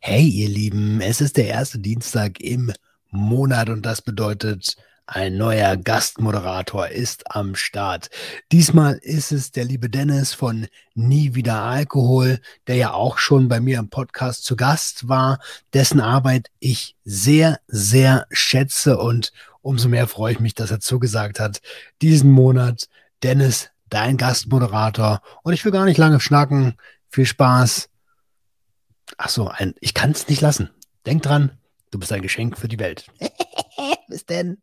Hey, ihr Lieben, es ist der erste Dienstag im Monat und das bedeutet, ein neuer Gastmoderator ist am Start. Diesmal ist es der liebe Dennis von Nie wieder Alkohol, der ja auch schon bei mir im Podcast zu Gast war, dessen Arbeit ich sehr, sehr schätze und umso mehr freue ich mich, dass er zugesagt hat, diesen Monat Dennis, dein Gastmoderator. Und ich will gar nicht lange schnacken. Viel Spaß. Ach so, ein, ich kann es nicht lassen. Denk dran, du bist ein Geschenk für die Welt. Bis denn.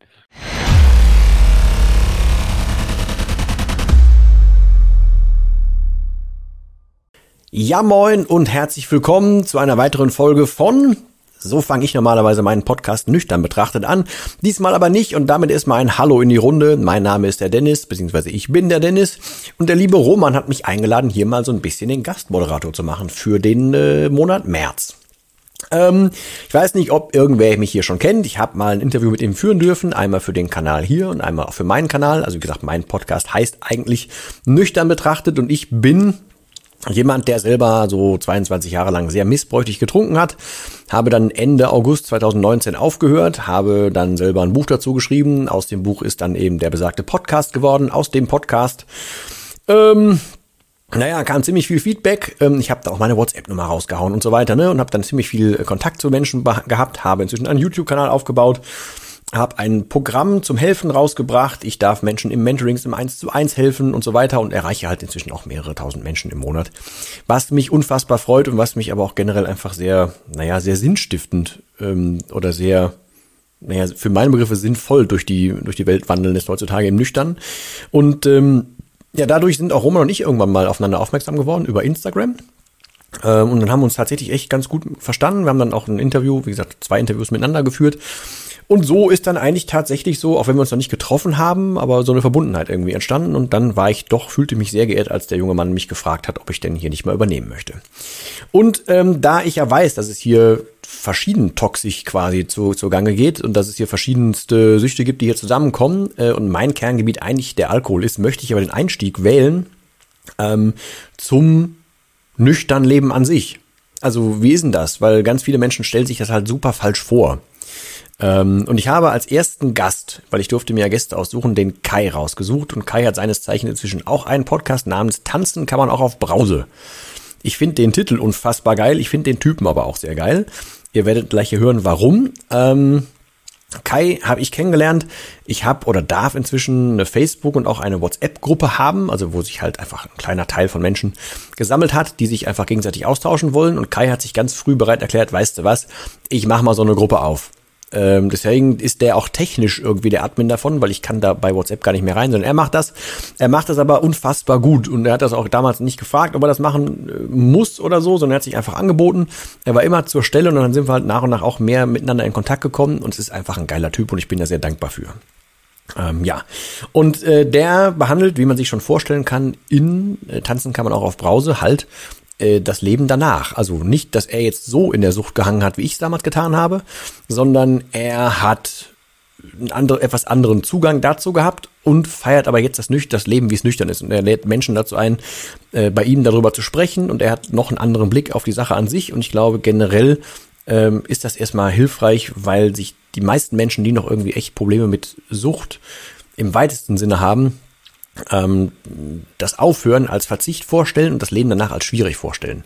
Ja, moin und herzlich willkommen zu einer weiteren Folge von so fange ich normalerweise meinen Podcast nüchtern betrachtet an. Diesmal aber nicht und damit erstmal ein Hallo in die Runde. Mein Name ist der Dennis, beziehungsweise ich bin der Dennis. Und der liebe Roman hat mich eingeladen, hier mal so ein bisschen den Gastmoderator zu machen für den äh, Monat März. Ähm, ich weiß nicht, ob irgendwer mich hier schon kennt. Ich habe mal ein Interview mit ihm führen dürfen, einmal für den Kanal hier und einmal auch für meinen Kanal. Also wie gesagt, mein Podcast heißt eigentlich nüchtern betrachtet und ich bin Jemand, der selber so 22 Jahre lang sehr missbräuchlich getrunken hat, habe dann Ende August 2019 aufgehört, habe dann selber ein Buch dazu geschrieben. Aus dem Buch ist dann eben der besagte Podcast geworden. Aus dem Podcast, ähm, naja, kam ziemlich viel Feedback. Ähm, ich habe da auch meine WhatsApp-Nummer rausgehauen und so weiter, ne? Und habe dann ziemlich viel Kontakt zu Menschen gehabt, habe inzwischen einen YouTube-Kanal aufgebaut habe ein Programm zum Helfen rausgebracht. Ich darf Menschen im Mentorings im 1 zu 1 helfen und so weiter und erreiche halt inzwischen auch mehrere tausend Menschen im Monat. Was mich unfassbar freut und was mich aber auch generell einfach sehr, naja, sehr sinnstiftend ähm, oder sehr, naja, für meine Begriffe sinnvoll durch die, durch die Welt wandeln ist heutzutage im Nüchtern. Und ähm, ja, dadurch sind auch Roman und ich irgendwann mal aufeinander aufmerksam geworden über Instagram. Ähm, und dann haben wir uns tatsächlich echt ganz gut verstanden. Wir haben dann auch ein Interview, wie gesagt, zwei Interviews miteinander geführt. Und so ist dann eigentlich tatsächlich so, auch wenn wir uns noch nicht getroffen haben, aber so eine Verbundenheit irgendwie entstanden. Und dann war ich doch, fühlte mich sehr geehrt, als der junge Mann mich gefragt hat, ob ich denn hier nicht mal übernehmen möchte. Und ähm, da ich ja weiß, dass es hier verschieden toxisch quasi zu, zu Gange geht und dass es hier verschiedenste Süchte gibt, die hier zusammenkommen äh, und mein Kerngebiet eigentlich der Alkohol ist, möchte ich aber den Einstieg wählen ähm, zum nüchtern Leben an sich. Also wie ist denn das? Weil ganz viele Menschen stellen sich das halt super falsch vor. Ähm, und ich habe als ersten Gast, weil ich durfte mir ja Gäste aussuchen, den Kai rausgesucht. Und Kai hat seines Zeichen inzwischen auch einen Podcast namens Tanzen kann man auch auf Brause. Ich finde den Titel unfassbar geil. Ich finde den Typen aber auch sehr geil. Ihr werdet gleich hier hören, warum. Ähm, Kai habe ich kennengelernt. Ich habe oder darf inzwischen eine Facebook und auch eine WhatsApp-Gruppe haben, also wo sich halt einfach ein kleiner Teil von Menschen gesammelt hat, die sich einfach gegenseitig austauschen wollen. Und Kai hat sich ganz früh bereit erklärt, weißt du was, ich mache mal so eine Gruppe auf. Ähm, deswegen ist der auch technisch irgendwie der Admin davon, weil ich kann da bei WhatsApp gar nicht mehr rein, sondern er macht das. Er macht das aber unfassbar gut und er hat das auch damals nicht gefragt, ob er das machen äh, muss oder so, sondern er hat sich einfach angeboten. Er war immer zur Stelle und dann sind wir halt nach und nach auch mehr miteinander in Kontakt gekommen und es ist einfach ein geiler Typ und ich bin da sehr dankbar für. Ähm, ja, und äh, der behandelt, wie man sich schon vorstellen kann, in äh, Tanzen kann man auch auf Brause halt äh, das Leben danach. Also nicht, dass er jetzt so in der Sucht gehangen hat, wie ich es damals getan habe, sondern er hat einen andere, etwas anderen Zugang dazu gehabt und feiert aber jetzt das, Nüch das Leben, wie es nüchtern ist. Und er lädt Menschen dazu ein, äh, bei ihm darüber zu sprechen und er hat noch einen anderen Blick auf die Sache an sich. Und ich glaube, generell ähm, ist das erstmal hilfreich, weil sich die meisten Menschen, die noch irgendwie echt Probleme mit Sucht im weitesten Sinne haben, ähm, das Aufhören als Verzicht vorstellen und das Leben danach als schwierig vorstellen.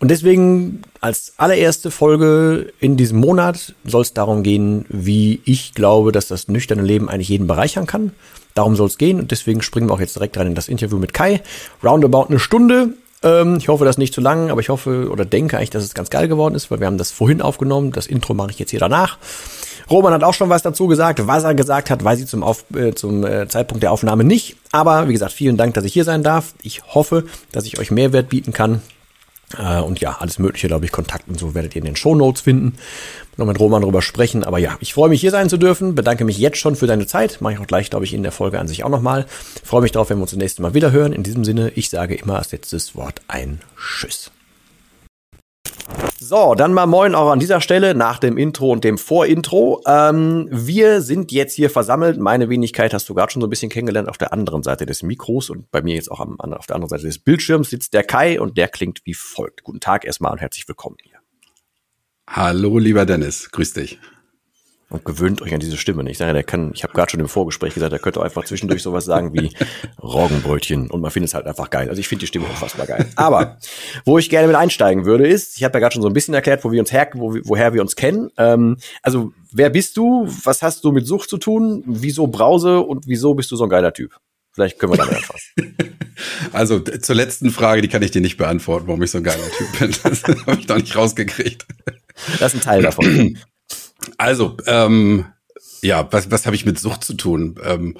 Und deswegen als allererste Folge in diesem Monat soll es darum gehen, wie ich glaube, dass das nüchterne Leben eigentlich jeden bereichern kann. Darum soll es gehen und deswegen springen wir auch jetzt direkt rein in das Interview mit Kai. Roundabout eine Stunde. Ähm, ich hoffe, das nicht zu lang, aber ich hoffe oder denke eigentlich, dass es ganz geil geworden ist, weil wir haben das vorhin aufgenommen. Das Intro mache ich jetzt hier danach. Roman hat auch schon was dazu gesagt. Was er gesagt hat, weiß ich zum, Auf, äh, zum äh, Zeitpunkt der Aufnahme nicht. Aber wie gesagt, vielen Dank, dass ich hier sein darf. Ich hoffe, dass ich euch Mehrwert bieten kann. Äh, und ja, alles Mögliche, glaube ich, Kontakt und so werdet ihr in den Show Notes finden. Noch mit Roman drüber sprechen. Aber ja, ich freue mich, hier sein zu dürfen. Bedanke mich jetzt schon für deine Zeit. Mache ich auch gleich, glaube ich, in der Folge an sich auch nochmal. Freue mich darauf, wenn wir uns das nächste Mal wieder hören. In diesem Sinne, ich sage immer als letztes Wort ein Tschüss. So, dann mal moin auch an dieser Stelle nach dem Intro und dem Vorintro. Ähm, wir sind jetzt hier versammelt. Meine Wenigkeit hast du gerade schon so ein bisschen kennengelernt auf der anderen Seite des Mikros und bei mir jetzt auch am, auf der anderen Seite des Bildschirms sitzt der Kai und der klingt wie folgt. Guten Tag erstmal und herzlich willkommen hier. Hallo, lieber Dennis, grüß dich. Und gewöhnt euch an diese Stimme. Ich sage, der kann, ich habe gerade schon im Vorgespräch gesagt, der könnte einfach zwischendurch sowas sagen wie Roggenbrötchen und man findet es halt einfach geil. Also ich finde die Stimme unfassbar geil. Aber wo ich gerne mit einsteigen würde, ist, ich habe ja gerade schon so ein bisschen erklärt, wo wir uns her, wo, woher wir uns kennen. Ähm, also wer bist du? Was hast du mit Sucht zu tun? Wieso Brause und wieso bist du so ein geiler Typ? Vielleicht können wir damit anfangen. Also zur letzten Frage, die kann ich dir nicht beantworten, warum ich so ein geiler Typ bin. Das habe ich noch nicht rausgekriegt. Das ist ein Teil davon. Also, ähm, ja, was, was habe ich mit Sucht zu tun? Ähm,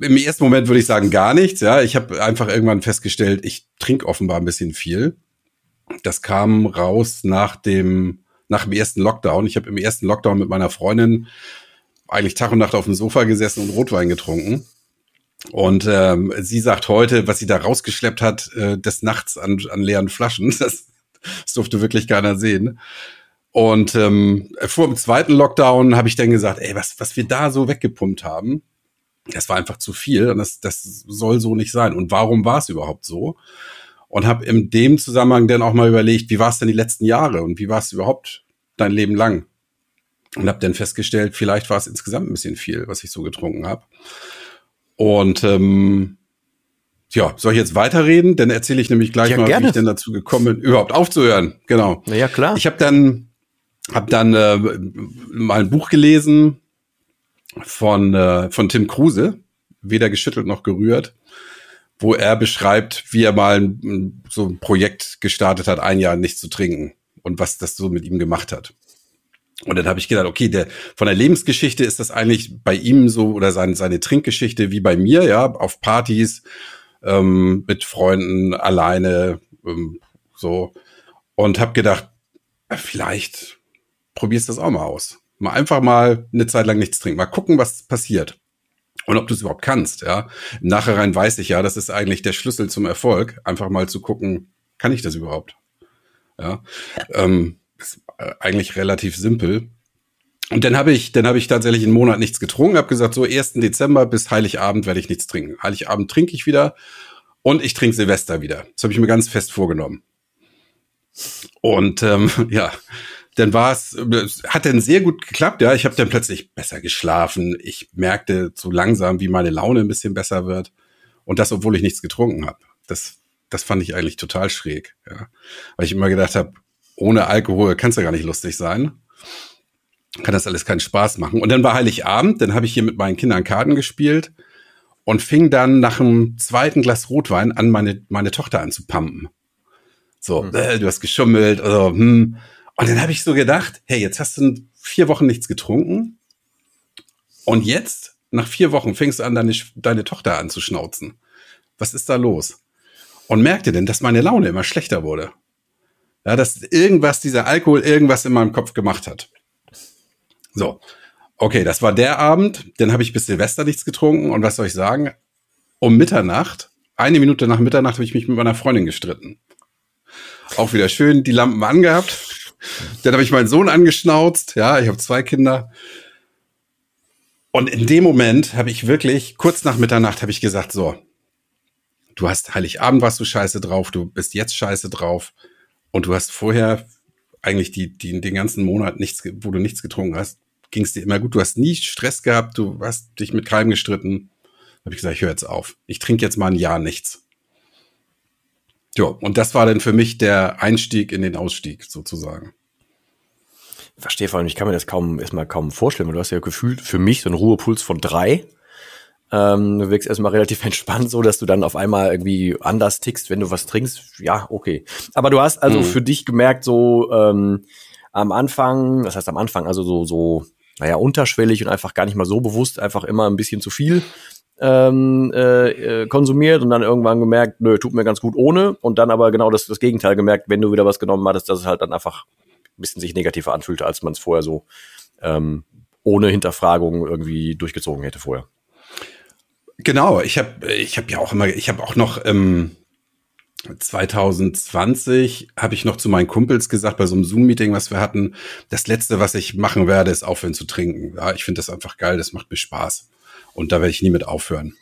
Im ersten Moment würde ich sagen gar nichts. Ja, ich habe einfach irgendwann festgestellt, ich trinke offenbar ein bisschen viel. Das kam raus nach dem nach dem ersten Lockdown. Ich habe im ersten Lockdown mit meiner Freundin eigentlich Tag und Nacht auf dem Sofa gesessen und Rotwein getrunken. Und ähm, sie sagt heute, was sie da rausgeschleppt hat, äh, des Nachts an, an leeren Flaschen. Das, das durfte wirklich keiner sehen. Und ähm, vor dem zweiten Lockdown habe ich dann gesagt, ey, was, was wir da so weggepumpt haben, das war einfach zu viel und das, das soll so nicht sein. Und warum war es überhaupt so? Und habe in dem Zusammenhang dann auch mal überlegt, wie war es denn die letzten Jahre und wie war es überhaupt dein Leben lang? Und habe dann festgestellt, vielleicht war es insgesamt ein bisschen viel, was ich so getrunken habe. Und ähm, ja, soll ich jetzt weiterreden? Dann erzähle ich nämlich gleich ja, mal, gerne. wie ich denn dazu gekommen bin, überhaupt aufzuhören. Genau. Na ja, klar. Ich habe dann, hab dann äh, mal ein Buch gelesen von, äh, von Tim Kruse, weder geschüttelt noch gerührt, wo er beschreibt, wie er mal ein, so ein Projekt gestartet hat, ein Jahr nichts zu trinken und was das so mit ihm gemacht hat. Und dann habe ich gedacht, okay, der von der Lebensgeschichte ist das eigentlich bei ihm so oder seine, seine Trinkgeschichte wie bei mir, ja, auf Partys ähm, mit Freunden alleine ähm, so und habe gedacht, vielleicht probierst das auch mal aus. Mal einfach mal eine Zeit lang nichts trinken, mal gucken, was passiert. Und ob du es überhaupt kannst, ja. Im Nachhinein weiß ich ja, das ist eigentlich der Schlüssel zum Erfolg, einfach mal zu gucken, kann ich das überhaupt? Ja. Ähm, ist äh, eigentlich relativ simpel. Und dann habe ich, dann habe ich tatsächlich einen Monat nichts getrunken, habe gesagt, so 1. Dezember bis Heiligabend werde ich nichts trinken. Heiligabend trinke ich wieder und ich trinke Silvester wieder. Das habe ich mir ganz fest vorgenommen. Und ähm, ja, dann war es, hat dann sehr gut geklappt. Ja, ich habe dann plötzlich besser geschlafen. Ich merkte so langsam, wie meine Laune ein bisschen besser wird. Und das, obwohl ich nichts getrunken habe. Das, das fand ich eigentlich total schräg. Ja, weil ich immer gedacht habe, ohne Alkohol kann es ja gar nicht lustig sein. Kann das alles keinen Spaß machen. Und dann war Heiligabend, dann habe ich hier mit meinen Kindern Karten gespielt und fing dann nach einem zweiten Glas Rotwein an, meine, meine Tochter anzupumpen. So, mhm. äh, du hast geschummelt, also, hm. Und dann habe ich so gedacht, hey, jetzt hast du vier Wochen nichts getrunken. Und jetzt, nach vier Wochen, fängst du an, deine, deine Tochter anzuschnauzen. Was ist da los? Und merkte denn, dass meine Laune immer schlechter wurde. Ja, dass irgendwas, dieser Alkohol irgendwas in meinem Kopf gemacht hat. So. Okay, das war der Abend. Dann habe ich bis Silvester nichts getrunken. Und was soll ich sagen? Um Mitternacht, eine Minute nach Mitternacht, habe ich mich mit meiner Freundin gestritten. Auch wieder schön die Lampen angehabt. Dann habe ich meinen Sohn angeschnauzt. Ja, ich habe zwei Kinder. Und in dem Moment habe ich wirklich, kurz nach Mitternacht, habe ich gesagt, so, du hast Heiligabend warst du scheiße drauf, du bist jetzt scheiße drauf. Und du hast vorher eigentlich die, die, den ganzen Monat nichts, wo du nichts getrunken hast, ging es dir immer gut. Du hast nie Stress gehabt, du hast dich mit keinem gestritten. Habe ich gesagt, ich höre jetzt auf. Ich trinke jetzt mal ein Jahr nichts. Ja, und das war dann für mich der Einstieg in den Ausstieg sozusagen. Ich verstehe vor allem, ich kann mir das kaum erstmal kaum vorstellen, weil du hast ja gefühlt für mich so einen Ruhepuls von drei. Ähm, du wirkst erstmal relativ entspannt, so dass du dann auf einmal irgendwie anders tickst, wenn du was trinkst. Ja, okay. Aber du hast also mhm. für dich gemerkt, so ähm, am Anfang, das heißt am Anfang, also so, so, naja, unterschwellig und einfach gar nicht mal so bewusst, einfach immer ein bisschen zu viel ähm, äh, konsumiert und dann irgendwann gemerkt, nö, tut mir ganz gut ohne. Und dann aber genau das, das Gegenteil gemerkt, wenn du wieder was genommen hattest, dass es halt dann einfach ein bisschen sich negativer anfühlte, als man es vorher so ähm, ohne Hinterfragung irgendwie durchgezogen hätte vorher. Genau, ich habe ich hab ja auch immer, ich habe auch noch ähm, 2020 habe ich noch zu meinen Kumpels gesagt bei so einem Zoom-Meeting, was wir hatten, das letzte, was ich machen werde, ist aufhören zu trinken. Ja, ich finde das einfach geil, das macht mir Spaß und da werde ich nie mit aufhören.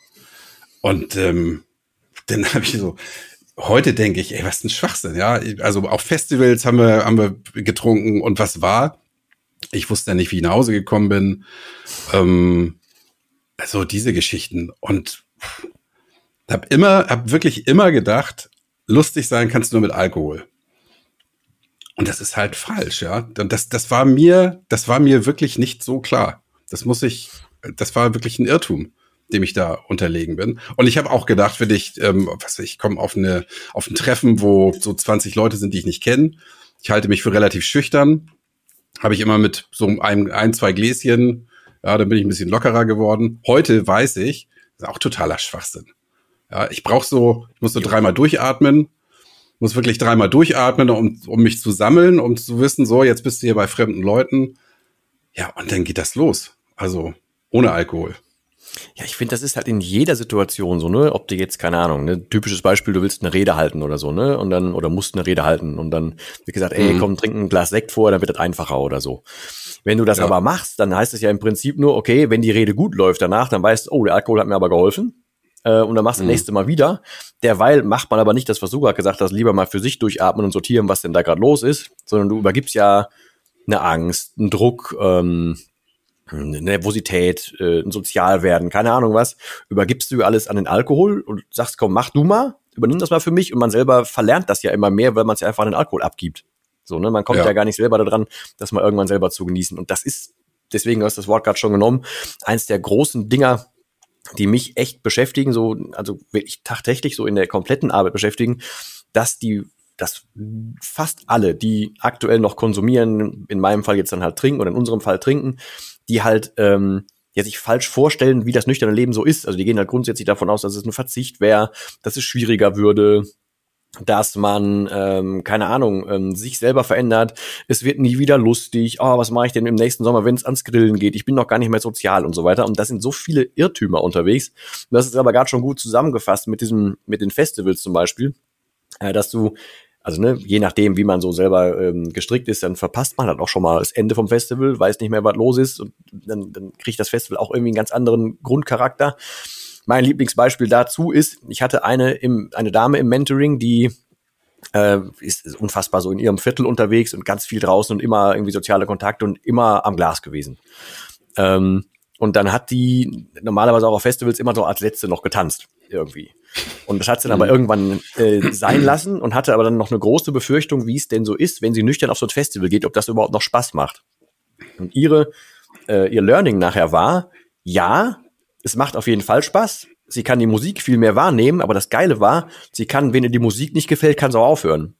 Und ähm, dann habe ich so heute denke ich, ey, was ein Schwachsinn, ja. Also auf Festivals haben wir, haben wir getrunken und was war? Ich wusste ja nicht, wie ich nach Hause gekommen bin. Ähm, also diese Geschichten und hab immer, hab wirklich immer gedacht, lustig sein kannst du nur mit Alkohol. Und das ist halt falsch, ja. Und das, das war mir, das war mir wirklich nicht so klar. Das muss ich, das war wirklich ein Irrtum, dem ich da unterlegen bin. Und ich habe auch gedacht, wenn ich, ähm, was ich komme auf eine, auf ein Treffen, wo so 20 Leute sind, die ich nicht kenne. Ich halte mich für relativ schüchtern. Habe ich immer mit so einem, ein, zwei Gläschen, ja, dann bin ich ein bisschen lockerer geworden. Heute weiß ich, das ist auch totaler Schwachsinn. Ja, ich brauche so, ich muss so dreimal durchatmen, muss wirklich dreimal durchatmen, um, um mich zu sammeln, um zu wissen, so, jetzt bist du hier bei fremden Leuten. Ja, und dann geht das los. Also ohne Alkohol. Ja, ich finde, das ist halt in jeder Situation so, ne? Ob du jetzt, keine Ahnung, ne, typisches Beispiel, du willst eine Rede halten oder so, ne? Und dann, oder musst eine Rede halten und dann wie gesagt, ey, mhm. komm, trink ein Glas Sekt vor, dann wird das einfacher oder so. Wenn du das ja. aber machst, dann heißt es ja im Prinzip nur, okay, wenn die Rede gut läuft danach, dann weißt du, oh, der Alkohol hat mir aber geholfen äh, und dann machst du mhm. das nächste Mal wieder. Derweil macht man aber nicht das, was du gerade gesagt hast, lieber mal für sich durchatmen und sortieren, was denn da gerade los ist, sondern du übergibst ja eine Angst, einen Druck, ähm, eine Nervosität, äh, ein Sozialwerden, keine Ahnung was, übergibst du alles an den Alkohol und sagst, komm, mach du mal, übernimm das mal für mich und man selber verlernt das ja immer mehr, weil man es ja einfach an den Alkohol abgibt. So, ne, man kommt ja. ja gar nicht selber daran, das mal irgendwann selber zu genießen. Und das ist, deswegen hast du das Wort gerade schon genommen, eins der großen Dinger, die mich echt beschäftigen, so, also wirklich tagtäglich so in der kompletten Arbeit beschäftigen, dass die, dass fast alle, die aktuell noch konsumieren, in meinem Fall jetzt dann halt trinken oder in unserem Fall trinken, die halt ähm, ja sich falsch vorstellen, wie das nüchterne Leben so ist. Also die gehen halt grundsätzlich davon aus, dass es ein Verzicht wäre, dass es schwieriger würde, dass man, ähm, keine Ahnung, ähm, sich selber verändert. Es wird nie wieder lustig. Oh, was mache ich denn im nächsten Sommer, wenn es ans Grillen geht? Ich bin noch gar nicht mehr sozial und so weiter. Und das sind so viele Irrtümer unterwegs. Das ist aber gerade schon gut zusammengefasst mit diesem, mit den Festivals zum Beispiel, äh, dass du also ne, je nachdem, wie man so selber ähm, gestrickt ist, dann verpasst man halt auch schon mal das Ende vom Festival, weiß nicht mehr, was los ist und dann, dann kriegt das Festival auch irgendwie einen ganz anderen Grundcharakter. Mein Lieblingsbeispiel dazu ist, ich hatte eine, im, eine Dame im Mentoring, die äh, ist, ist unfassbar so in ihrem Viertel unterwegs und ganz viel draußen und immer irgendwie soziale Kontakte und immer am Glas gewesen. Ähm, und dann hat die normalerweise auch auf Festivals immer so als Letzte noch getanzt, irgendwie. Und das hat sie dann aber mhm. irgendwann äh, sein lassen und hatte aber dann noch eine große Befürchtung, wie es denn so ist, wenn sie nüchtern auf so ein Festival geht, ob das überhaupt noch Spaß macht. Und ihre, äh, ihr Learning nachher war, ja, es macht auf jeden Fall Spaß. Sie kann die Musik viel mehr wahrnehmen, aber das Geile war, sie kann, wenn ihr die Musik nicht gefällt, kann sie auch aufhören.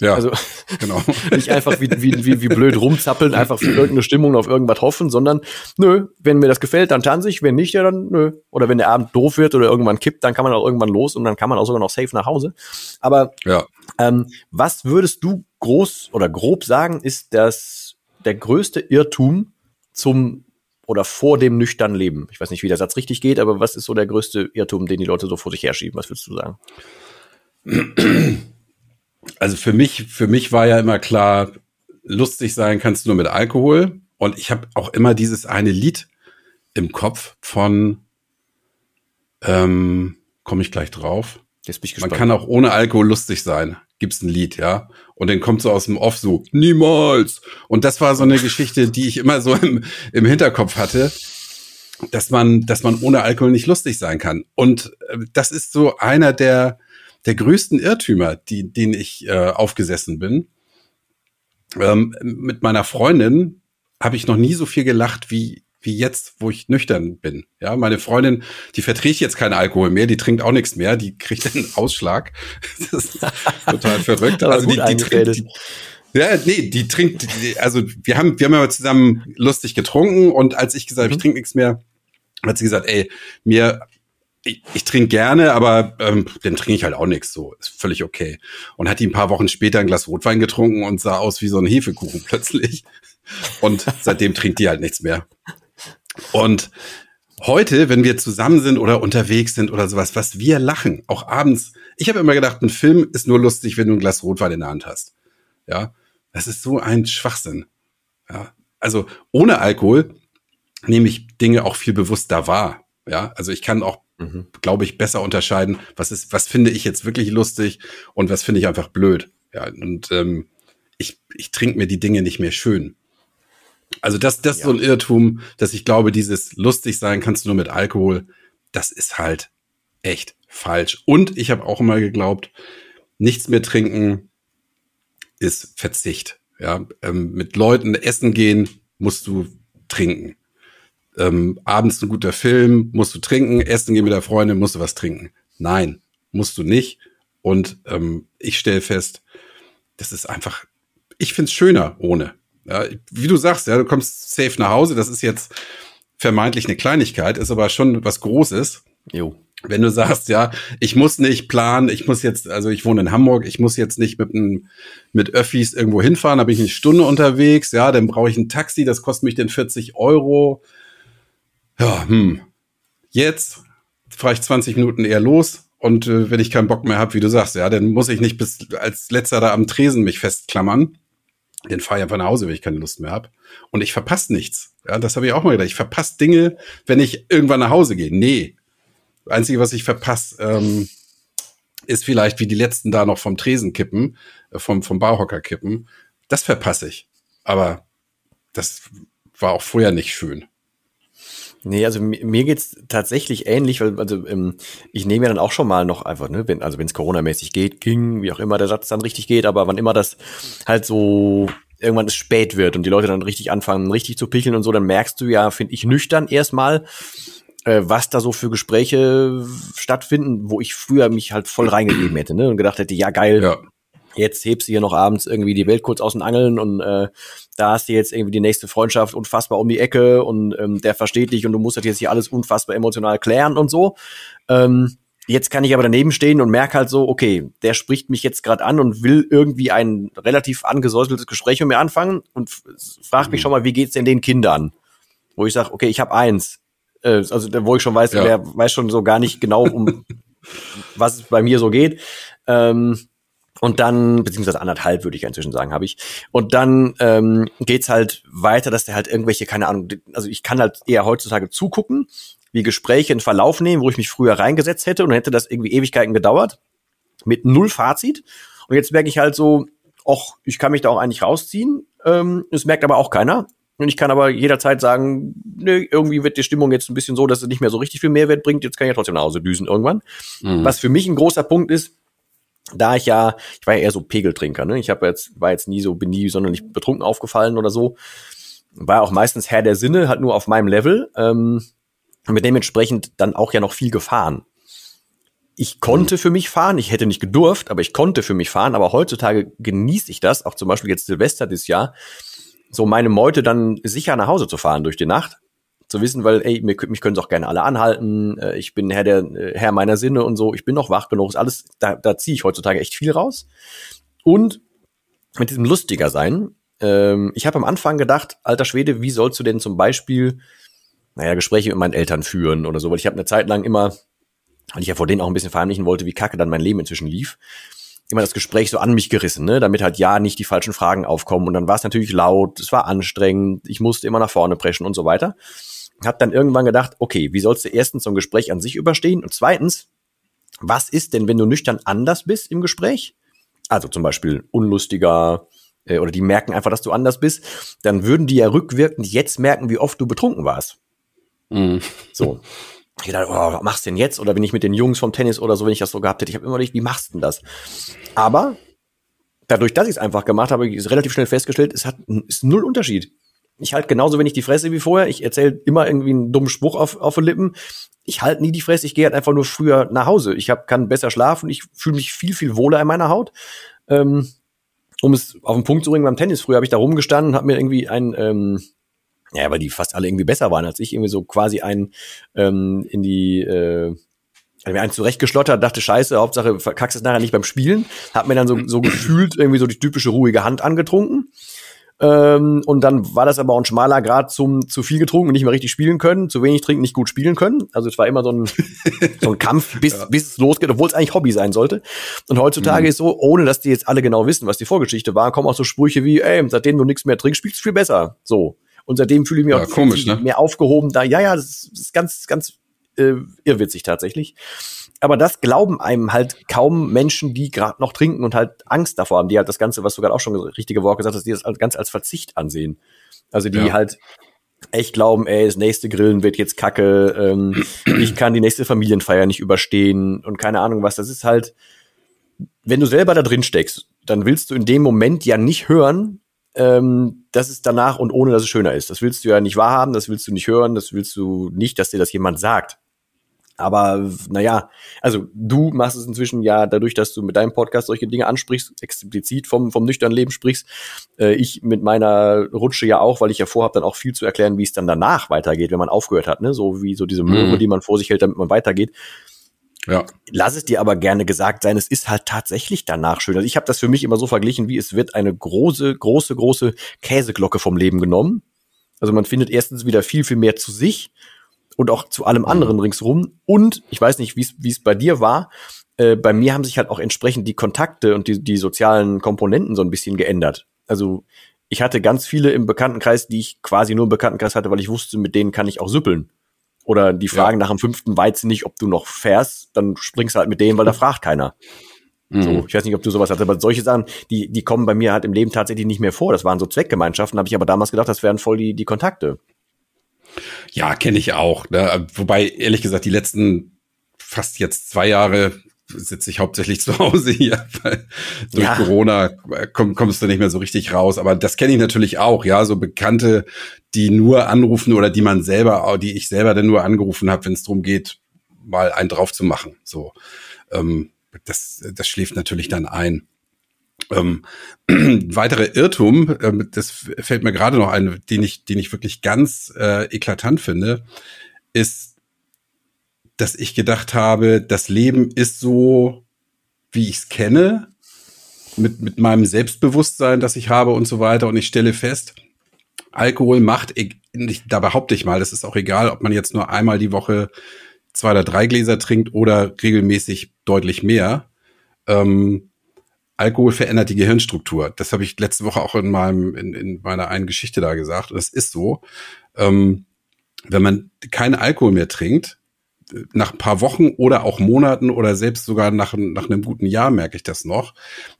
Ja, also genau. nicht einfach wie, wie, wie, wie blöd rumzappeln, einfach für irgendeine Stimmung auf irgendwas hoffen, sondern nö, wenn mir das gefällt, dann tanze ich, wenn nicht, ja dann nö. Oder wenn der Abend doof wird oder irgendwann kippt, dann kann man auch irgendwann los und dann kann man auch sogar noch safe nach Hause. Aber ja. ähm, was würdest du groß oder grob sagen, ist das der größte Irrtum zum oder vor dem nüchternen Leben. Ich weiß nicht, wie der Satz richtig geht, aber was ist so der größte Irrtum, den die Leute so vor sich herschieben? Was würdest du sagen? Also für mich, für mich war ja immer klar, lustig sein kannst du nur mit Alkohol. Und ich habe auch immer dieses eine Lied im Kopf von, ähm, komme ich gleich drauf. Jetzt bin ich gespannt. Man kann auch ohne Alkohol lustig sein. Gibt's ein Lied, ja? Und dann kommt so aus dem Off so, niemals. Und das war so eine Geschichte, die ich immer so im, im Hinterkopf hatte, dass man, dass man ohne Alkohol nicht lustig sein kann. Und äh, das ist so einer der, der größten Irrtümer, die, den ich äh, aufgesessen bin. Ähm, mit meiner Freundin habe ich noch nie so viel gelacht wie wie jetzt, wo ich nüchtern bin. Ja, meine Freundin, die verträgt jetzt keinen Alkohol mehr, die trinkt auch nichts mehr, die kriegt einen Ausschlag. Das ist total verrückt. also die, die trinkt, die, ja, nee, die trinkt, die, also wir haben, wir haben ja zusammen lustig getrunken und als ich gesagt habe, mhm. ich trinke nichts mehr, hat sie gesagt, ey, mir, ich, ich trinke gerne, aber ähm, dann trinke ich halt auch nichts, so, ist völlig okay. Und hat die ein paar Wochen später ein Glas Rotwein getrunken und sah aus wie so ein Hefekuchen plötzlich. Und seitdem trinkt die halt nichts mehr. Und heute, wenn wir zusammen sind oder unterwegs sind oder sowas, was wir lachen, auch abends. Ich habe immer gedacht, ein Film ist nur lustig, wenn du ein Glas Rotwein in der Hand hast. Ja, das ist so ein Schwachsinn. Ja, also ohne Alkohol nehme ich Dinge auch viel bewusster wahr. Ja, also ich kann auch mhm. glaube ich, besser unterscheiden, was ist, was finde ich jetzt wirklich lustig und was finde ich einfach blöd. Ja, und ähm, ich, ich trinke mir die Dinge nicht mehr schön. Also das, das ja. ist so ein Irrtum, dass ich glaube, dieses lustig sein kannst du nur mit Alkohol. Das ist halt echt falsch. Und ich habe auch immer geglaubt, nichts mehr trinken ist Verzicht. Ja, ähm, mit Leuten essen gehen musst du trinken. Ähm, abends ein guter Film musst du trinken, essen gehen mit der Freundin musst du was trinken. Nein, musst du nicht. Und ähm, ich stelle fest, das ist einfach, ich find's schöner ohne. Ja, wie du sagst, ja, du kommst safe nach Hause, das ist jetzt vermeintlich eine Kleinigkeit, ist aber schon was Großes. Jo. Wenn du sagst, ja, ich muss nicht planen, ich muss jetzt, also ich wohne in Hamburg, ich muss jetzt nicht mit, mit Öffis irgendwo hinfahren, da bin ich eine Stunde unterwegs, ja, dann brauche ich ein Taxi, das kostet mich dann 40 Euro. Ja, hm. Jetzt fahre ich 20 Minuten eher los und äh, wenn ich keinen Bock mehr habe, wie du sagst, ja, dann muss ich nicht bis als letzter da am Tresen mich festklammern. Dann fahre ich einfach nach Hause, wenn ich keine Lust mehr habe. Und ich verpasse nichts. Ja, das habe ich auch mal gedacht. Ich verpasse Dinge, wenn ich irgendwann nach Hause gehe. Nee. Einzige, was ich verpasse, ähm, ist vielleicht, wie die letzten da noch vom Tresen kippen, äh, vom, vom Barhocker kippen. Das verpasse ich. Aber das war auch vorher nicht schön. Nee, also mir, mir geht's tatsächlich ähnlich, weil also ähm, ich nehme ja dann auch schon mal noch einfach, ne, wenn, also wenn es Corona-mäßig geht, ging, wie auch immer der Satz dann richtig geht, aber wann immer das halt so irgendwann es spät wird und die Leute dann richtig anfangen, richtig zu picheln und so, dann merkst du ja, finde ich, nüchtern erstmal, äh, was da so für Gespräche stattfinden, wo ich früher mich halt voll reingegeben hätte, ne, und gedacht hätte, ja geil, ja jetzt hebst du hier noch abends irgendwie die Welt kurz aus den Angeln und äh, da hast du jetzt irgendwie die nächste Freundschaft unfassbar um die Ecke und ähm, der versteht dich und du musst das jetzt hier alles unfassbar emotional klären und so. Ähm, jetzt kann ich aber daneben stehen und merke halt so, okay, der spricht mich jetzt gerade an und will irgendwie ein relativ angesäuseltes Gespräch mit mir anfangen und fragt mich mhm. schon mal, wie geht's denn den Kindern? Wo ich sage, okay, ich habe eins. Äh, also wo ich schon weiß, ja. der weiß schon so gar nicht genau, um was es bei mir so geht. Ähm, und dann, beziehungsweise anderthalb würde ich inzwischen sagen, habe ich. Und dann ähm, geht's halt weiter, dass der halt irgendwelche, keine Ahnung, also ich kann halt eher heutzutage zugucken, wie Gespräche in Verlauf nehmen, wo ich mich früher reingesetzt hätte und dann hätte das irgendwie Ewigkeiten gedauert, mit null Fazit. Und jetzt merke ich halt so, ach, ich kann mich da auch eigentlich rausziehen. Ähm, das merkt aber auch keiner. Und ich kann aber jederzeit sagen, ne, irgendwie wird die Stimmung jetzt ein bisschen so, dass es nicht mehr so richtig viel Mehrwert bringt. Jetzt kann ich ja trotzdem nach Hause düsen irgendwann. Mhm. Was für mich ein großer Punkt ist, da ich ja, ich war ja eher so Pegeltrinker, ne? Ich habe jetzt, war jetzt nie so, bin nie sonderlich betrunken aufgefallen oder so. War auch meistens Herr der Sinne, halt nur auf meinem Level. Ähm, mit dementsprechend dann auch ja noch viel gefahren. Ich konnte für mich fahren, ich hätte nicht gedurft, aber ich konnte für mich fahren, aber heutzutage genieße ich das, auch zum Beispiel jetzt Silvester dieses Jahr, so meine Meute dann sicher nach Hause zu fahren durch die Nacht zu wissen, weil, ey, mich, mich können sie auch gerne alle anhalten, äh, ich bin Herr der äh, Herr meiner Sinne und so, ich bin noch wach genug, ist alles, da, da ziehe ich heutzutage echt viel raus. Und mit diesem lustiger sein, ähm, ich habe am Anfang gedacht, alter Schwede, wie sollst du denn zum Beispiel, naja, Gespräche mit meinen Eltern führen oder so, weil ich habe eine Zeit lang immer, weil ich ja vor denen auch ein bisschen verheimlichen wollte, wie kacke dann mein Leben inzwischen lief, immer das Gespräch so an mich gerissen, ne, damit halt ja nicht die falschen Fragen aufkommen und dann war es natürlich laut, es war anstrengend, ich musste immer nach vorne preschen und so weiter habe dann irgendwann gedacht, okay, wie sollst du erstens so ein Gespräch an sich überstehen und zweitens, was ist denn, wenn du nüchtern anders bist im Gespräch? Also zum Beispiel unlustiger äh, oder die merken einfach, dass du anders bist, dann würden die ja rückwirkend jetzt merken, wie oft du betrunken warst. Mhm. So. Ich dachte, oh, was machst du denn jetzt? Oder bin ich mit den Jungs vom Tennis oder so, wenn ich das so gehabt hätte, ich habe immer nicht, wie machst du denn das? Aber dadurch, dass ich es einfach gemacht habe, ist relativ schnell festgestellt, es hat ist null Unterschied ich halte genauso wenig die Fresse wie vorher. Ich erzähle immer irgendwie einen dummen Spruch auf, auf den Lippen. Ich halte nie die Fresse. Ich gehe halt einfach nur früher nach Hause. Ich hab, kann besser schlafen. Ich fühle mich viel, viel wohler in meiner Haut. Ähm, um es auf den Punkt zu bringen beim Tennis. Früher habe ich da rumgestanden und habe mir irgendwie ein, ähm, ja, weil die fast alle irgendwie besser waren als ich, irgendwie so quasi ein ähm, in die äh, mir einen zurechtgeschlottert, dachte, scheiße, Hauptsache verkackst es nachher nicht beim Spielen. Hab mir dann so, so gefühlt irgendwie so die typische ruhige Hand angetrunken. Ähm, und dann war das aber auch ein schmaler Grad zum zu viel getrunken und nicht mehr richtig spielen können, zu wenig trinken, nicht gut spielen können. Also es war immer so ein, so ein Kampf, bis, ja. bis es losgeht, obwohl es eigentlich Hobby sein sollte. Und heutzutage mhm. ist so, ohne dass die jetzt alle genau wissen, was die Vorgeschichte war, kommen auch so Sprüche wie, ey, seitdem du nichts mehr trinkst, spielst du viel besser. So. Und seitdem fühle ich mich ja, auch komisch, ne? mehr aufgehoben da. Ja, ja, das ist, das ist ganz, ganz äh, irrwitzig tatsächlich. Aber das glauben einem halt kaum Menschen, die gerade noch trinken und halt Angst davor haben, die halt das Ganze, was du gerade auch schon richtige Wort gesagt hast, die das ganz als Verzicht ansehen. Also die ja. halt echt glauben, ey, das nächste Grillen wird jetzt kacke, ähm, ich kann die nächste Familienfeier nicht überstehen und keine Ahnung was. Das ist halt, wenn du selber da drin steckst, dann willst du in dem Moment ja nicht hören, ähm, dass es danach und ohne, dass es schöner ist. Das willst du ja nicht wahrhaben, das willst du nicht hören, das willst du nicht, dass dir das jemand sagt. Aber naja, also du machst es inzwischen ja dadurch, dass du mit deinem Podcast solche Dinge ansprichst, explizit vom, vom nüchternen Leben sprichst. Äh, ich mit meiner Rutsche ja auch, weil ich ja vorhabe, dann auch viel zu erklären, wie es dann danach weitergeht, wenn man aufgehört hat, ne? So wie so diese Möhre, mhm. die man vor sich hält, damit man weitergeht. Ja. Lass es dir aber gerne gesagt sein, es ist halt tatsächlich danach schön. Also ich habe das für mich immer so verglichen, wie es wird eine große, große, große Käseglocke vom Leben genommen. Also man findet erstens wieder viel, viel mehr zu sich und auch zu allem anderen ringsrum. Und ich weiß nicht, wie es bei dir war. Äh, bei mir haben sich halt auch entsprechend die Kontakte und die, die sozialen Komponenten so ein bisschen geändert. Also ich hatte ganz viele im Bekanntenkreis, die ich quasi nur im Bekanntenkreis hatte, weil ich wusste, mit denen kann ich auch süppeln. Oder die fragen ja. nach dem fünften Weizen nicht, ob du noch fährst, dann springst du halt mit denen, weil da fragt keiner. Mhm. So, ich weiß nicht, ob du sowas hast, aber solche Sachen, die, die kommen bei mir halt im Leben tatsächlich nicht mehr vor. Das waren so Zweckgemeinschaften, habe ich aber damals gedacht, das wären voll die, die Kontakte. Ja, kenne ich auch. Ne? Wobei, ehrlich gesagt, die letzten fast jetzt zwei Jahre sitze ich hauptsächlich zu Hause hier, weil durch ja. Corona komm, kommst du nicht mehr so richtig raus. Aber das kenne ich natürlich auch, ja, so Bekannte, die nur anrufen oder die man selber, die ich selber dann nur angerufen habe, wenn es darum geht, mal einen drauf zu machen. So, ähm, das, das schläft natürlich dann ein. Ähm, weitere Irrtum, äh, das fällt mir gerade noch ein, den ich, den ich wirklich ganz äh, eklatant finde, ist, dass ich gedacht habe, das Leben ist so, wie ich es kenne, mit, mit meinem Selbstbewusstsein, das ich habe und so weiter. Und ich stelle fest, Alkohol macht, da behaupte ich mal, das ist auch egal, ob man jetzt nur einmal die Woche zwei oder drei Gläser trinkt oder regelmäßig deutlich mehr. Ähm, Alkohol verändert die Gehirnstruktur. Das habe ich letzte Woche auch in meinem in, in meiner einen Geschichte da gesagt. Und das ist so. Ähm, wenn man keinen Alkohol mehr trinkt, nach ein paar Wochen oder auch Monaten oder selbst sogar nach, nach einem guten Jahr merke ich das noch,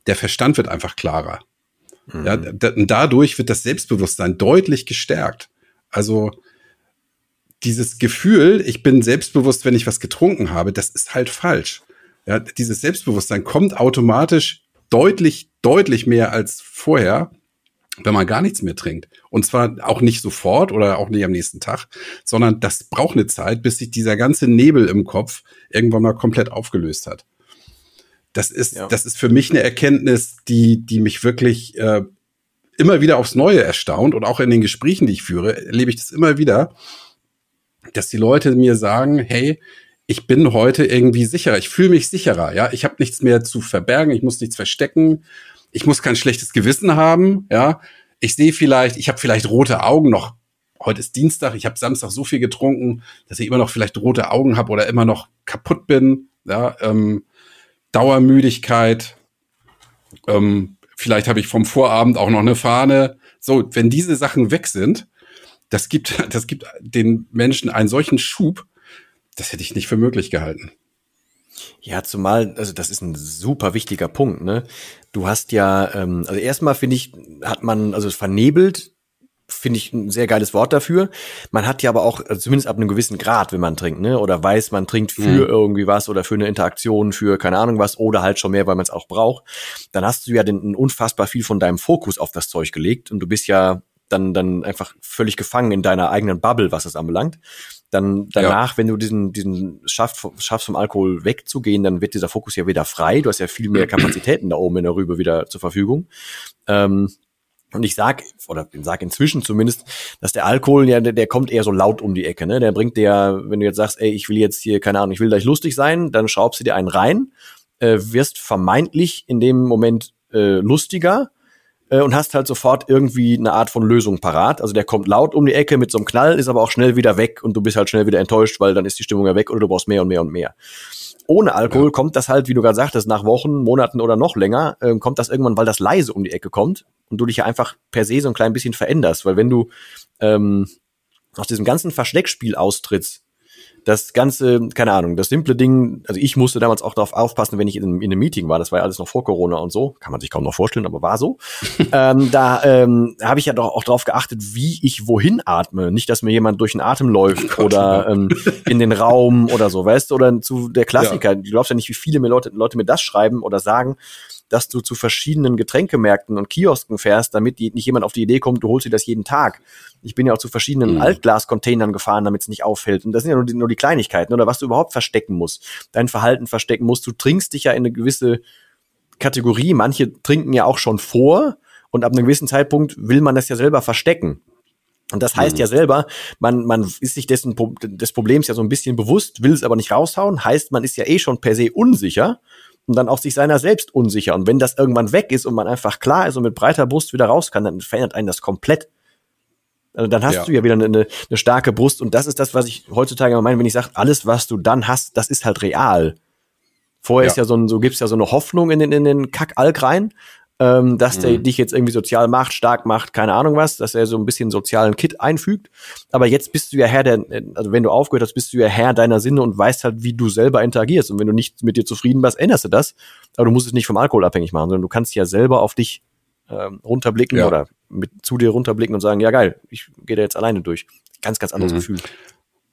der Verstand wird einfach klarer. Mhm. Ja, und dadurch wird das Selbstbewusstsein deutlich gestärkt. Also dieses Gefühl, ich bin selbstbewusst, wenn ich was getrunken habe, das ist halt falsch. Ja, dieses Selbstbewusstsein kommt automatisch deutlich, deutlich mehr als vorher, wenn man gar nichts mehr trinkt. Und zwar auch nicht sofort oder auch nicht am nächsten Tag, sondern das braucht eine Zeit, bis sich dieser ganze Nebel im Kopf irgendwann mal komplett aufgelöst hat. Das ist, ja. das ist für mich eine Erkenntnis, die, die mich wirklich äh, immer wieder aufs Neue erstaunt und auch in den Gesprächen, die ich führe, erlebe ich das immer wieder, dass die Leute mir sagen, hey, ich bin heute irgendwie sicherer, ich fühle mich sicherer, ja, ich habe nichts mehr zu verbergen, ich muss nichts verstecken, ich muss kein schlechtes Gewissen haben, ja. Ich sehe vielleicht, ich habe vielleicht rote Augen noch. Heute ist Dienstag, ich habe Samstag so viel getrunken, dass ich immer noch vielleicht rote Augen habe oder immer noch kaputt bin, ja, ähm, Dauermüdigkeit, ähm, vielleicht habe ich vom Vorabend auch noch eine Fahne. So, wenn diese Sachen weg sind, das gibt, das gibt den Menschen einen solchen Schub, das hätte ich nicht für möglich gehalten. Ja, zumal, also das ist ein super wichtiger Punkt, ne? Du hast ja, ähm, also erstmal finde ich, hat man, also vernebelt, finde ich ein sehr geiles Wort dafür. Man hat ja aber auch, also zumindest ab einem gewissen Grad, wenn man trinkt, ne? Oder weiß, man trinkt für mhm. irgendwie was oder für eine Interaktion, für keine Ahnung was, oder halt schon mehr, weil man es auch braucht. Dann hast du ja den, unfassbar viel von deinem Fokus auf das Zeug gelegt und du bist ja dann, dann einfach völlig gefangen in deiner eigenen Bubble, was es anbelangt. Dann danach, ja. wenn du diesen, diesen schaffst, schaffst vom Alkohol wegzugehen, dann wird dieser Fokus ja wieder frei. Du hast ja viel mehr Kapazitäten da oben in der Rübe wieder zur Verfügung. Ähm, und ich sag, oder sag inzwischen zumindest, dass der Alkohol, ja, der, der kommt eher so laut um die Ecke, ne? Der bringt dir, wenn du jetzt sagst, ey, ich will jetzt hier, keine Ahnung, ich will gleich lustig sein, dann schraubst du dir einen rein, äh, wirst vermeintlich in dem Moment äh, lustiger, äh, und hast halt sofort irgendwie eine Art von Lösung parat. Also der kommt laut um die Ecke mit so einem Knall, ist aber auch schnell wieder weg und du bist halt schnell wieder enttäuscht, weil dann ist die Stimmung ja weg oder du brauchst mehr und mehr und mehr. Ohne Alkohol ja. kommt das halt, wie du gerade sagtest, nach Wochen, Monaten oder noch länger, äh, kommt das irgendwann, weil das leise um die Ecke kommt und du dich ja einfach per se so ein klein bisschen veränderst. Weil wenn du ähm, aus diesem ganzen Versteckspiel austrittst, das ganze, keine Ahnung, das simple Ding, also ich musste damals auch darauf aufpassen, wenn ich in, in einem Meeting war, das war ja alles noch vor Corona und so, kann man sich kaum noch vorstellen, aber war so. ähm, da ähm, habe ich ja doch auch darauf geachtet, wie ich wohin atme. Nicht, dass mir jemand durch den Atem läuft oh oder ähm, in den Raum oder so, weißt du, oder zu der Klassiker. Ja. Du glaubst ja nicht, wie viele mir Leute, Leute mir das schreiben oder sagen, dass du zu verschiedenen Getränkemärkten und Kiosken fährst, damit nicht jemand auf die Idee kommt, du holst dir das jeden Tag. Ich bin ja auch zu verschiedenen mhm. Altglas-Containern gefahren, damit es nicht auffällt. Und das sind ja nur die, nur die Kleinigkeiten oder was du überhaupt verstecken musst. Dein Verhalten verstecken musst. Du trinkst dich ja in eine gewisse Kategorie. Manche trinken ja auch schon vor und ab einem gewissen Zeitpunkt will man das ja selber verstecken. Und das heißt mhm. ja selber, man, man ist sich dessen, des Problems ja so ein bisschen bewusst, will es aber nicht raushauen, heißt, man ist ja eh schon per se unsicher und dann auch sich seiner selbst unsicher. Und wenn das irgendwann weg ist und man einfach klar ist und mit breiter Brust wieder raus kann, dann verändert einen das komplett. Also dann hast ja. du ja wieder eine, eine, starke Brust. Und das ist das, was ich heutzutage immer meine, wenn ich sage, alles, was du dann hast, das ist halt real. Vorher ja. ist ja so ein, so gibt's ja so eine Hoffnung in den, in den Kackalk rein ähm, dass mhm. der dich jetzt irgendwie sozial macht, stark macht, keine Ahnung was, dass er so ein bisschen sozialen Kit einfügt. Aber jetzt bist du ja Herr der, also wenn du aufgehört hast, bist du ja Herr deiner Sinne und weißt halt, wie du selber interagierst. Und wenn du nicht mit dir zufrieden bist, änderst du das. Aber du musst es nicht vom Alkohol abhängig machen, sondern du kannst ja selber auf dich ähm, runterblicken ja. oder mit zu dir runterblicken und sagen, ja geil, ich gehe da jetzt alleine durch. Ganz, ganz anderes mhm. Gefühl.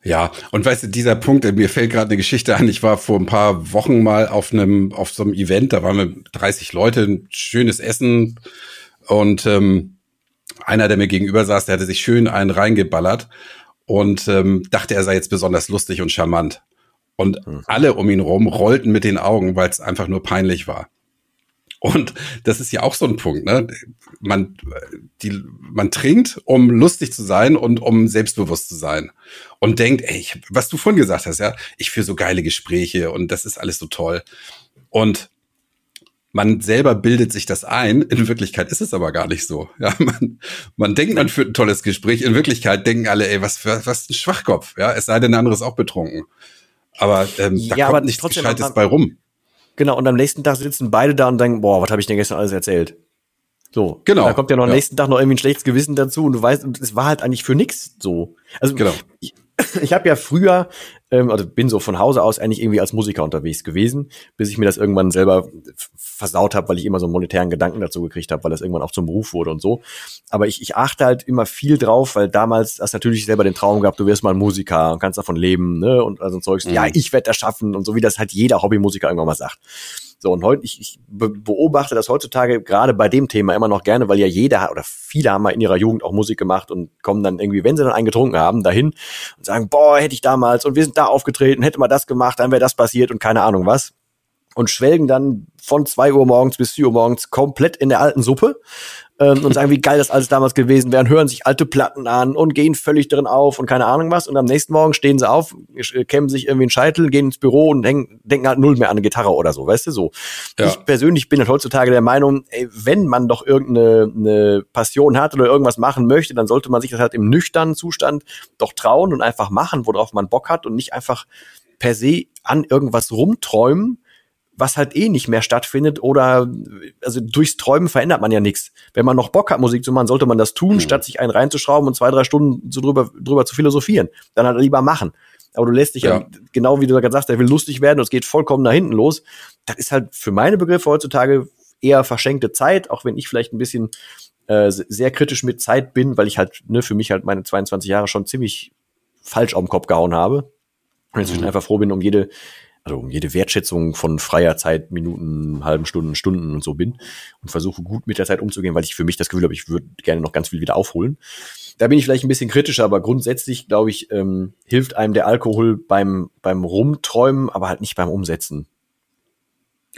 Ja, und weißt du, dieser Punkt, mir fällt gerade eine Geschichte an. Ich war vor ein paar Wochen mal auf einem, auf so einem Event, da waren wir 30 Leute, ein schönes Essen und ähm, einer, der mir gegenüber saß, der hatte sich schön einen reingeballert und ähm, dachte, er sei jetzt besonders lustig und charmant. Und hm. alle um ihn rum rollten mit den Augen, weil es einfach nur peinlich war. Und das ist ja auch so ein Punkt, ne? Man, die, man trinkt, um lustig zu sein und um selbstbewusst zu sein. Und denkt, ey, ich, was du vorhin gesagt hast, ja, ich führe so geile Gespräche und das ist alles so toll. Und man selber bildet sich das ein. In Wirklichkeit ist es aber gar nicht so. Ja, man, man denkt, man führt ein tolles Gespräch. In Wirklichkeit denken alle, ey, was für was ein Schwachkopf. Ja, es sei denn, der andere ist auch betrunken. Aber ähm, da ja, kommt aber nichts Gescheites bei rum. Genau, und am nächsten Tag sitzen beide da und denken, boah, was habe ich denn gestern alles erzählt? So, genau. Da kommt ja noch am ja. nächsten Tag noch irgendwie ein schlechtes Gewissen dazu und du weißt, es war halt eigentlich für nix so. Also genau. ich, ich habe ja früher, ähm, also bin so von Hause aus eigentlich irgendwie als Musiker unterwegs gewesen, bis ich mir das irgendwann selber versaut habe, weil ich immer so einen monetären Gedanken dazu gekriegt habe, weil das irgendwann auch zum Beruf wurde und so. Aber ich, ich achte halt immer viel drauf, weil damals hast du natürlich selber den Traum gehabt, du wirst mal Musiker und kannst davon leben, ne? Und also Zeugs, mhm. ja, ich werde das schaffen und so wie das halt jeder Hobbymusiker irgendwann mal sagt. So, und heute, ich, ich beobachte das heutzutage gerade bei dem Thema immer noch gerne, weil ja jeder oder viele haben mal in ihrer Jugend auch Musik gemacht und kommen dann irgendwie, wenn sie dann eingetrunken haben, dahin und sagen, boah, hätte ich damals und wir sind da aufgetreten, hätte mal das gemacht, dann wäre das passiert und keine Ahnung was. Und schwelgen dann von zwei Uhr morgens bis vier Uhr morgens komplett in der alten Suppe ähm, und sagen, wie geil das alles damals gewesen wäre, hören sich alte Platten an und gehen völlig drin auf und keine Ahnung was. Und am nächsten Morgen stehen sie auf, äh, kämmen sich irgendwie einen Scheitel, gehen ins Büro und denken, denken halt null mehr an eine Gitarre oder so, weißt du so. Ja. Ich persönlich bin halt heutzutage der Meinung, ey, wenn man doch irgendeine eine Passion hat oder irgendwas machen möchte, dann sollte man sich das halt im nüchternen Zustand doch trauen und einfach machen, worauf man Bock hat und nicht einfach per se an irgendwas rumträumen, was halt eh nicht mehr stattfindet oder also durchs Träumen verändert man ja nichts. Wenn man noch Bock hat, Musik zu machen, sollte man das tun, mhm. statt sich einen reinzuschrauben und zwei, drei Stunden so drüber, drüber zu philosophieren. Dann halt lieber machen. Aber du lässt dich ja, ja genau wie du gerade sagst, der will lustig werden und es geht vollkommen nach hinten los. Das ist halt für meine Begriffe heutzutage eher verschenkte Zeit, auch wenn ich vielleicht ein bisschen äh, sehr kritisch mit Zeit bin, weil ich halt ne, für mich halt meine 22 Jahre schon ziemlich falsch auf den Kopf gehauen habe. Und inzwischen mhm. einfach froh bin um jede also um jede Wertschätzung von freier Zeit, Minuten, halben Stunden, Stunden und so bin und versuche gut mit der Zeit umzugehen, weil ich für mich das Gefühl habe, ich würde gerne noch ganz viel wieder aufholen. Da bin ich vielleicht ein bisschen kritischer, aber grundsätzlich, glaube ich, ähm, hilft einem der Alkohol beim, beim Rumträumen, aber halt nicht beim Umsetzen.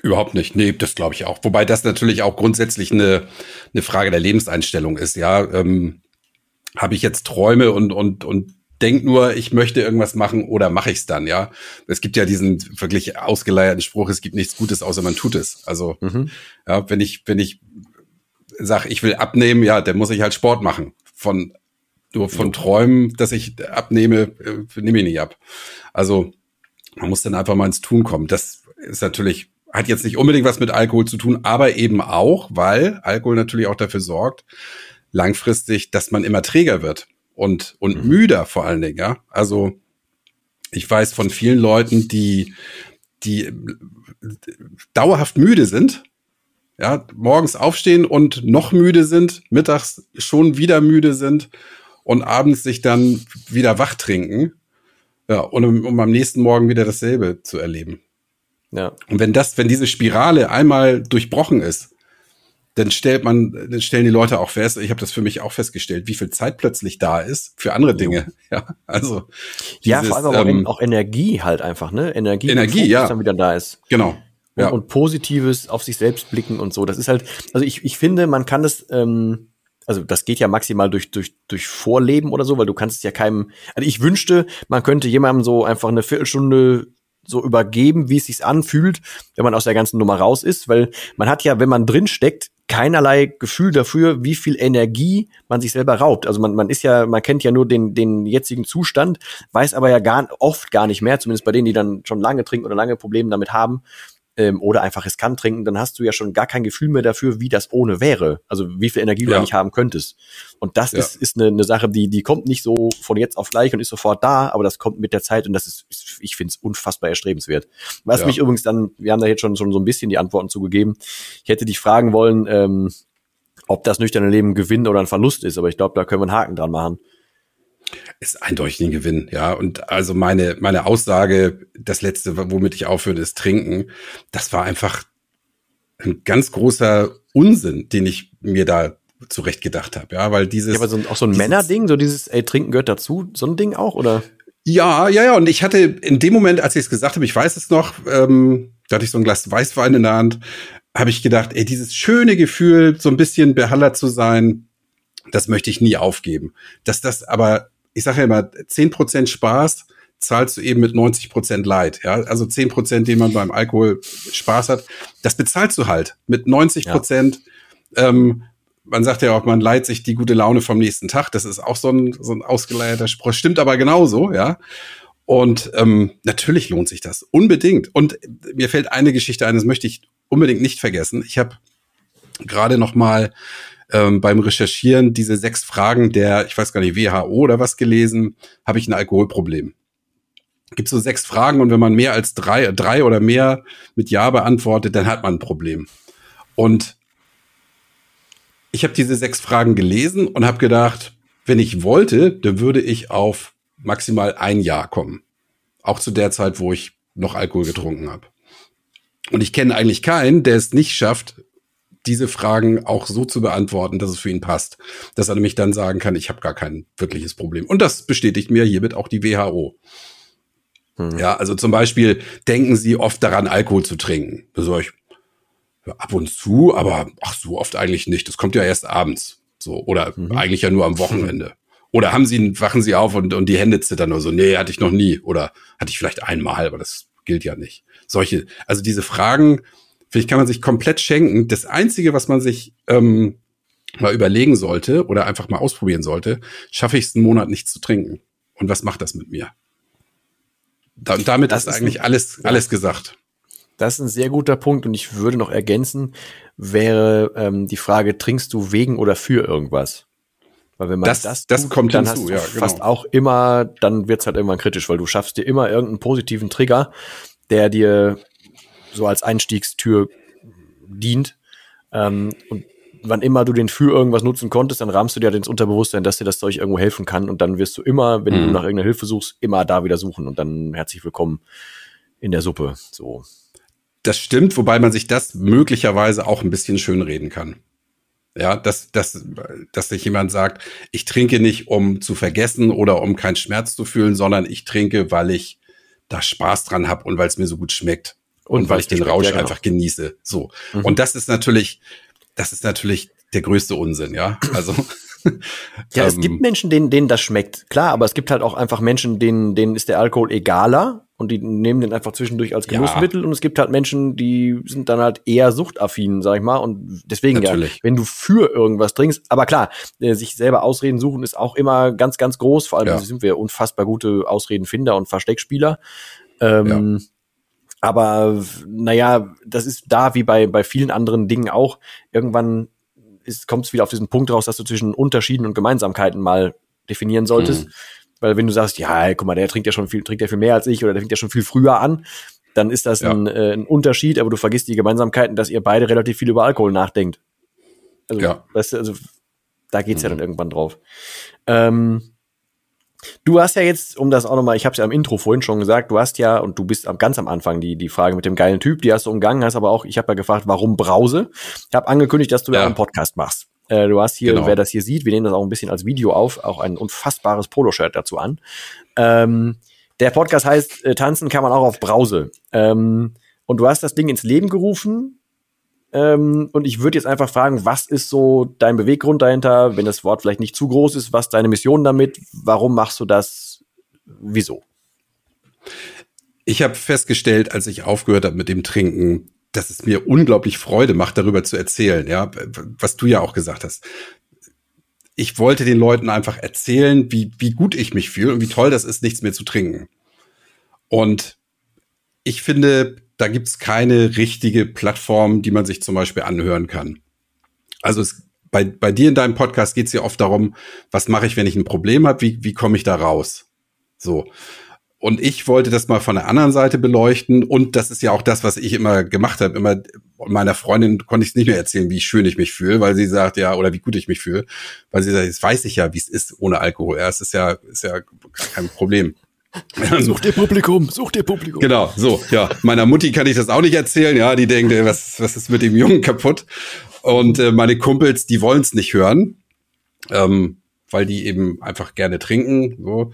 Überhaupt nicht. Nee, das glaube ich auch. Wobei das natürlich auch grundsätzlich eine, eine Frage der Lebenseinstellung ist. Ja, ähm, habe ich jetzt Träume und, und, und denk nur, ich möchte irgendwas machen oder mache ich es dann, ja. Es gibt ja diesen wirklich ausgeleierten Spruch, es gibt nichts Gutes, außer man tut es. Also, mhm. ja, wenn ich, wenn ich sag, ich will abnehmen, ja, dann muss ich halt Sport machen. Von nur von Träumen, dass ich abnehme, äh, nehme ich nicht ab. Also, man muss dann einfach mal ins Tun kommen. Das ist natürlich, hat jetzt nicht unbedingt was mit Alkohol zu tun, aber eben auch, weil Alkohol natürlich auch dafür sorgt, langfristig, dass man immer träger wird und, und mhm. müder vor allen Dingen, ja. Also Ich weiß von vielen Leuten, die, die dauerhaft müde sind, ja, morgens aufstehen und noch müde sind, mittags schon wieder müde sind und abends sich dann wieder wach trinken. Ja, und um, um am nächsten Morgen wieder dasselbe zu erleben. Ja. Und wenn das, wenn diese Spirale einmal durchbrochen ist, dann stellt man, dann stellen die Leute auch fest, ich habe das für mich auch festgestellt, wie viel Zeit plötzlich da ist für andere Dinge. Ja, also dieses, ja, vor allem aber ähm, auch Energie halt einfach, ne? Energie, Energie, ja, dann wieder da ist. Genau. Ja. Und, und, Positives auf sich selbst blicken und so. Das ist halt, also ich, ich finde, man kann das, ähm, also das geht ja maximal durch, durch, durch Vorleben oder so, weil du kannst es ja keinem, also ich wünschte, man könnte jemandem so einfach eine Viertelstunde so übergeben, wie es sich anfühlt, wenn man aus der ganzen Nummer raus ist, weil man hat ja, wenn man drin steckt, keinerlei Gefühl dafür, wie viel Energie man sich selber raubt. Also man, man ist ja, man kennt ja nur den, den jetzigen Zustand, weiß aber ja gar, oft gar nicht mehr, zumindest bei denen, die dann schon lange trinken oder lange Probleme damit haben, ähm, oder einfach riskant trinken, dann hast du ja schon gar kein Gefühl mehr dafür, wie das ohne wäre. Also wie viel Energie du eigentlich haben könntest. Und das ja. ist, ist eine, eine Sache, die, die kommt nicht so von jetzt auf gleich und ist sofort da, aber das kommt mit der Zeit und das ist, ich finde es unfassbar erstrebenswert. Was ja. mich übrigens dann, wir haben da jetzt schon, schon so ein bisschen die Antworten zugegeben. Ich hätte dich fragen wollen, ähm, ob das nüchterne Leben Gewinn oder ein Verlust ist, aber ich glaube, da können wir einen Haken dran machen ist eindeutig ein Gewinn, ja. Und also meine, meine Aussage, das letzte, womit ich aufhöre, ist trinken. Das war einfach ein ganz großer Unsinn, den ich mir da zurecht gedacht habe, ja, weil dieses. Ja, aber so, auch so ein Männerding, so dieses, ey, trinken gehört dazu, so ein Ding auch, oder? Ja, ja, ja. Und ich hatte in dem Moment, als ich es gesagt habe, ich weiß es noch, ähm, da hatte ich so ein Glas Weißwein in der Hand, habe ich gedacht, ey, dieses schöne Gefühl, so ein bisschen behallert zu sein, das möchte ich nie aufgeben. Dass das aber ich sage ja immer, zehn Prozent Spaß zahlst du eben mit 90 Prozent Leid. Ja, also zehn Prozent, den man beim Alkohol Spaß hat, das bezahlst du halt mit 90 Prozent. Ja. Ähm, man sagt ja auch, man leiht sich die gute Laune vom nächsten Tag. Das ist auch so ein, so ein ausgeleierter Spruch. Stimmt aber genauso, ja. Und ähm, natürlich lohnt sich das unbedingt. Und mir fällt eine Geschichte ein, das möchte ich unbedingt nicht vergessen. Ich habe gerade noch mal ähm, beim Recherchieren diese sechs Fragen der, ich weiß gar nicht, WHO oder was gelesen, habe ich ein Alkoholproblem. Gibt so sechs Fragen und wenn man mehr als drei, drei oder mehr mit Ja beantwortet, dann hat man ein Problem. Und ich habe diese sechs Fragen gelesen und habe gedacht, wenn ich wollte, dann würde ich auf maximal ein Jahr kommen. Auch zu der Zeit, wo ich noch Alkohol getrunken habe. Und ich kenne eigentlich keinen, der es nicht schafft, diese Fragen auch so zu beantworten, dass es für ihn passt. Dass er nämlich dann sagen kann, ich habe gar kein wirkliches Problem. Und das bestätigt mir hiermit auch die WHO. Hm. Ja, also zum Beispiel denken Sie oft daran, Alkohol zu trinken. Sag ich, ab und zu, aber ach so oft eigentlich nicht. Das kommt ja erst abends. So, oder mhm. eigentlich ja nur am Wochenende. Oder haben Sie, wachen Sie auf und, und die Hände zittern nur so, nee, hatte ich noch nie. Oder hatte ich vielleicht einmal, aber das gilt ja nicht. Solche, also diese Fragen, Vielleicht kann man sich komplett schenken. Das Einzige, was man sich ähm, mal überlegen sollte oder einfach mal ausprobieren sollte, schaffe ich es einen Monat nicht zu trinken. Und was macht das mit mir? Da, und damit das ist eigentlich ein, alles, ja. alles gesagt. Das ist ein sehr guter Punkt und ich würde noch ergänzen, wäre ähm, die Frage, trinkst du wegen oder für irgendwas? Weil wenn man das, das, das tut, kommt dann hinzu, hast du ja, genau. fast auch immer, dann wird's halt irgendwann kritisch, weil du schaffst dir immer irgendeinen positiven Trigger, der dir so als Einstiegstür dient. Ähm, und wann immer du den für irgendwas nutzen konntest, dann rahmst du dir halt ins Unterbewusstsein, dass dir das Zeug irgendwo helfen kann. Und dann wirst du immer, wenn mhm. du nach irgendeiner Hilfe suchst, immer da wieder suchen. Und dann herzlich willkommen in der Suppe. So. Das stimmt, wobei man sich das möglicherweise auch ein bisschen schönreden kann. Ja, dass, dass, dass sich jemand sagt, ich trinke nicht, um zu vergessen oder um keinen Schmerz zu fühlen, sondern ich trinke, weil ich da Spaß dran habe und weil es mir so gut schmeckt und, und weil ich den Rausch ja, genau. einfach genieße. So. Mhm. Und das ist natürlich, das ist natürlich der größte Unsinn, ja. Also. ja, es gibt ähm, Menschen, denen, denen das schmeckt, klar, aber es gibt halt auch einfach Menschen, denen, denen ist der Alkohol egaler und die nehmen den einfach zwischendurch als Genussmittel ja. und es gibt halt Menschen, die sind dann halt eher suchtaffin, sag ich mal, und deswegen Natürlich. ja, wenn du für irgendwas trinkst, aber klar, äh, sich selber Ausreden suchen ist auch immer ganz, ganz groß, vor allem ja. sind wir unfassbar gute Ausredenfinder und Versteckspieler. Ähm, ja. Aber naja, das ist da wie bei, bei vielen anderen Dingen auch. Irgendwann kommt es wieder auf diesen Punkt raus, dass du zwischen Unterschieden und Gemeinsamkeiten mal definieren solltest. Mhm. Weil wenn du sagst, ja, ey, guck mal, der trinkt ja schon viel, trinkt ja viel mehr als ich oder der fängt ja schon viel früher an, dann ist das ja. ein, äh, ein Unterschied, aber du vergisst die Gemeinsamkeiten, dass ihr beide relativ viel über Alkohol nachdenkt. Also, ja. weißt du, also da geht's mhm. ja dann irgendwann drauf. Ähm, Du hast ja jetzt, um das auch nochmal, ich habe es ja im Intro vorhin schon gesagt, du hast ja, und du bist ganz am Anfang die, die Frage mit dem geilen Typ, die hast du umgangen, hast aber auch, ich habe ja gefragt, warum Brause? Ich habe angekündigt, dass du ja einen Podcast machst. Äh, du hast hier, genau. wer das hier sieht, wir nehmen das auch ein bisschen als Video auf, auch ein unfassbares Poloshirt dazu an. Ähm, der Podcast heißt äh, Tanzen kann man auch auf Brause. Ähm, und du hast das Ding ins Leben gerufen. Ähm, und ich würde jetzt einfach fragen, was ist so dein Beweggrund dahinter, wenn das Wort vielleicht nicht zu groß ist, was deine Mission damit? Warum machst du das? Wieso? Ich habe festgestellt, als ich aufgehört habe mit dem Trinken, dass es mir unglaublich Freude macht, darüber zu erzählen, ja, was du ja auch gesagt hast. Ich wollte den Leuten einfach erzählen, wie, wie gut ich mich fühle und wie toll das ist, nichts mehr zu trinken. Und ich finde, da gibt's keine richtige Plattform, die man sich zum Beispiel anhören kann. Also es, bei, bei dir in deinem Podcast geht's ja oft darum, was mache ich, wenn ich ein Problem habe, wie, wie komme ich da raus? So. Und ich wollte das mal von der anderen Seite beleuchten. Und das ist ja auch das, was ich immer gemacht habe. Immer meiner Freundin konnte ich es nicht mehr erzählen, wie schön ich mich fühle, weil sie sagt, ja, oder wie gut ich mich fühle. Weil sie sagt, jetzt weiß ich ja, wie es ist ohne Alkohol. Ja, es ist ja, ist ja kein Problem. Such dir Publikum, such dir Publikum. Genau, so, ja. Meiner Mutti kann ich das auch nicht erzählen, ja. Die denkt, was, was ist mit dem Jungen kaputt? Und äh, meine Kumpels, die wollen es nicht hören, ähm, weil die eben einfach gerne trinken. So.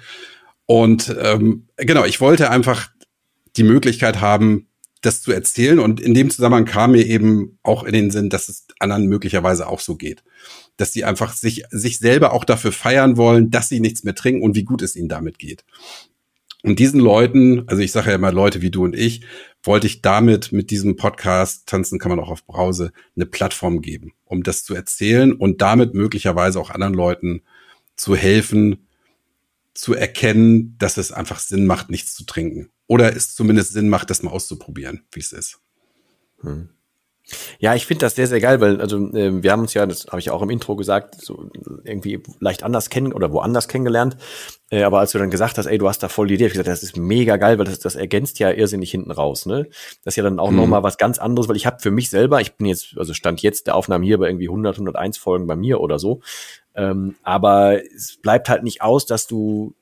Und ähm, genau, ich wollte einfach die Möglichkeit haben, das zu erzählen. Und in dem Zusammenhang kam mir eben auch in den Sinn, dass es anderen möglicherweise auch so geht. Dass sie einfach sich, sich selber auch dafür feiern wollen, dass sie nichts mehr trinken und wie gut es ihnen damit geht. Und diesen Leuten, also ich sage ja immer Leute wie du und ich, wollte ich damit mit diesem Podcast Tanzen kann man auch auf Brause eine Plattform geben, um das zu erzählen und damit möglicherweise auch anderen Leuten zu helfen, zu erkennen, dass es einfach Sinn macht, nichts zu trinken. Oder es zumindest Sinn macht, das mal auszuprobieren, wie es ist. Hm. Ja, ich finde das sehr, sehr geil, weil also äh, wir haben uns ja, das habe ich auch im Intro gesagt, so irgendwie leicht anders kennen oder woanders kennengelernt. Äh, aber als du dann gesagt hast, ey, du hast da voll die Idee, hab ich gesagt, das ist mega geil, weil das, das ergänzt ja irrsinnig hinten raus. Ne? Das ist ja dann auch mhm. nochmal was ganz anderes, weil ich habe für mich selber, ich bin jetzt, also stand jetzt der Aufnahme hier bei irgendwie 100, 101 Folgen bei mir oder so. Ähm, aber es bleibt halt nicht aus, dass du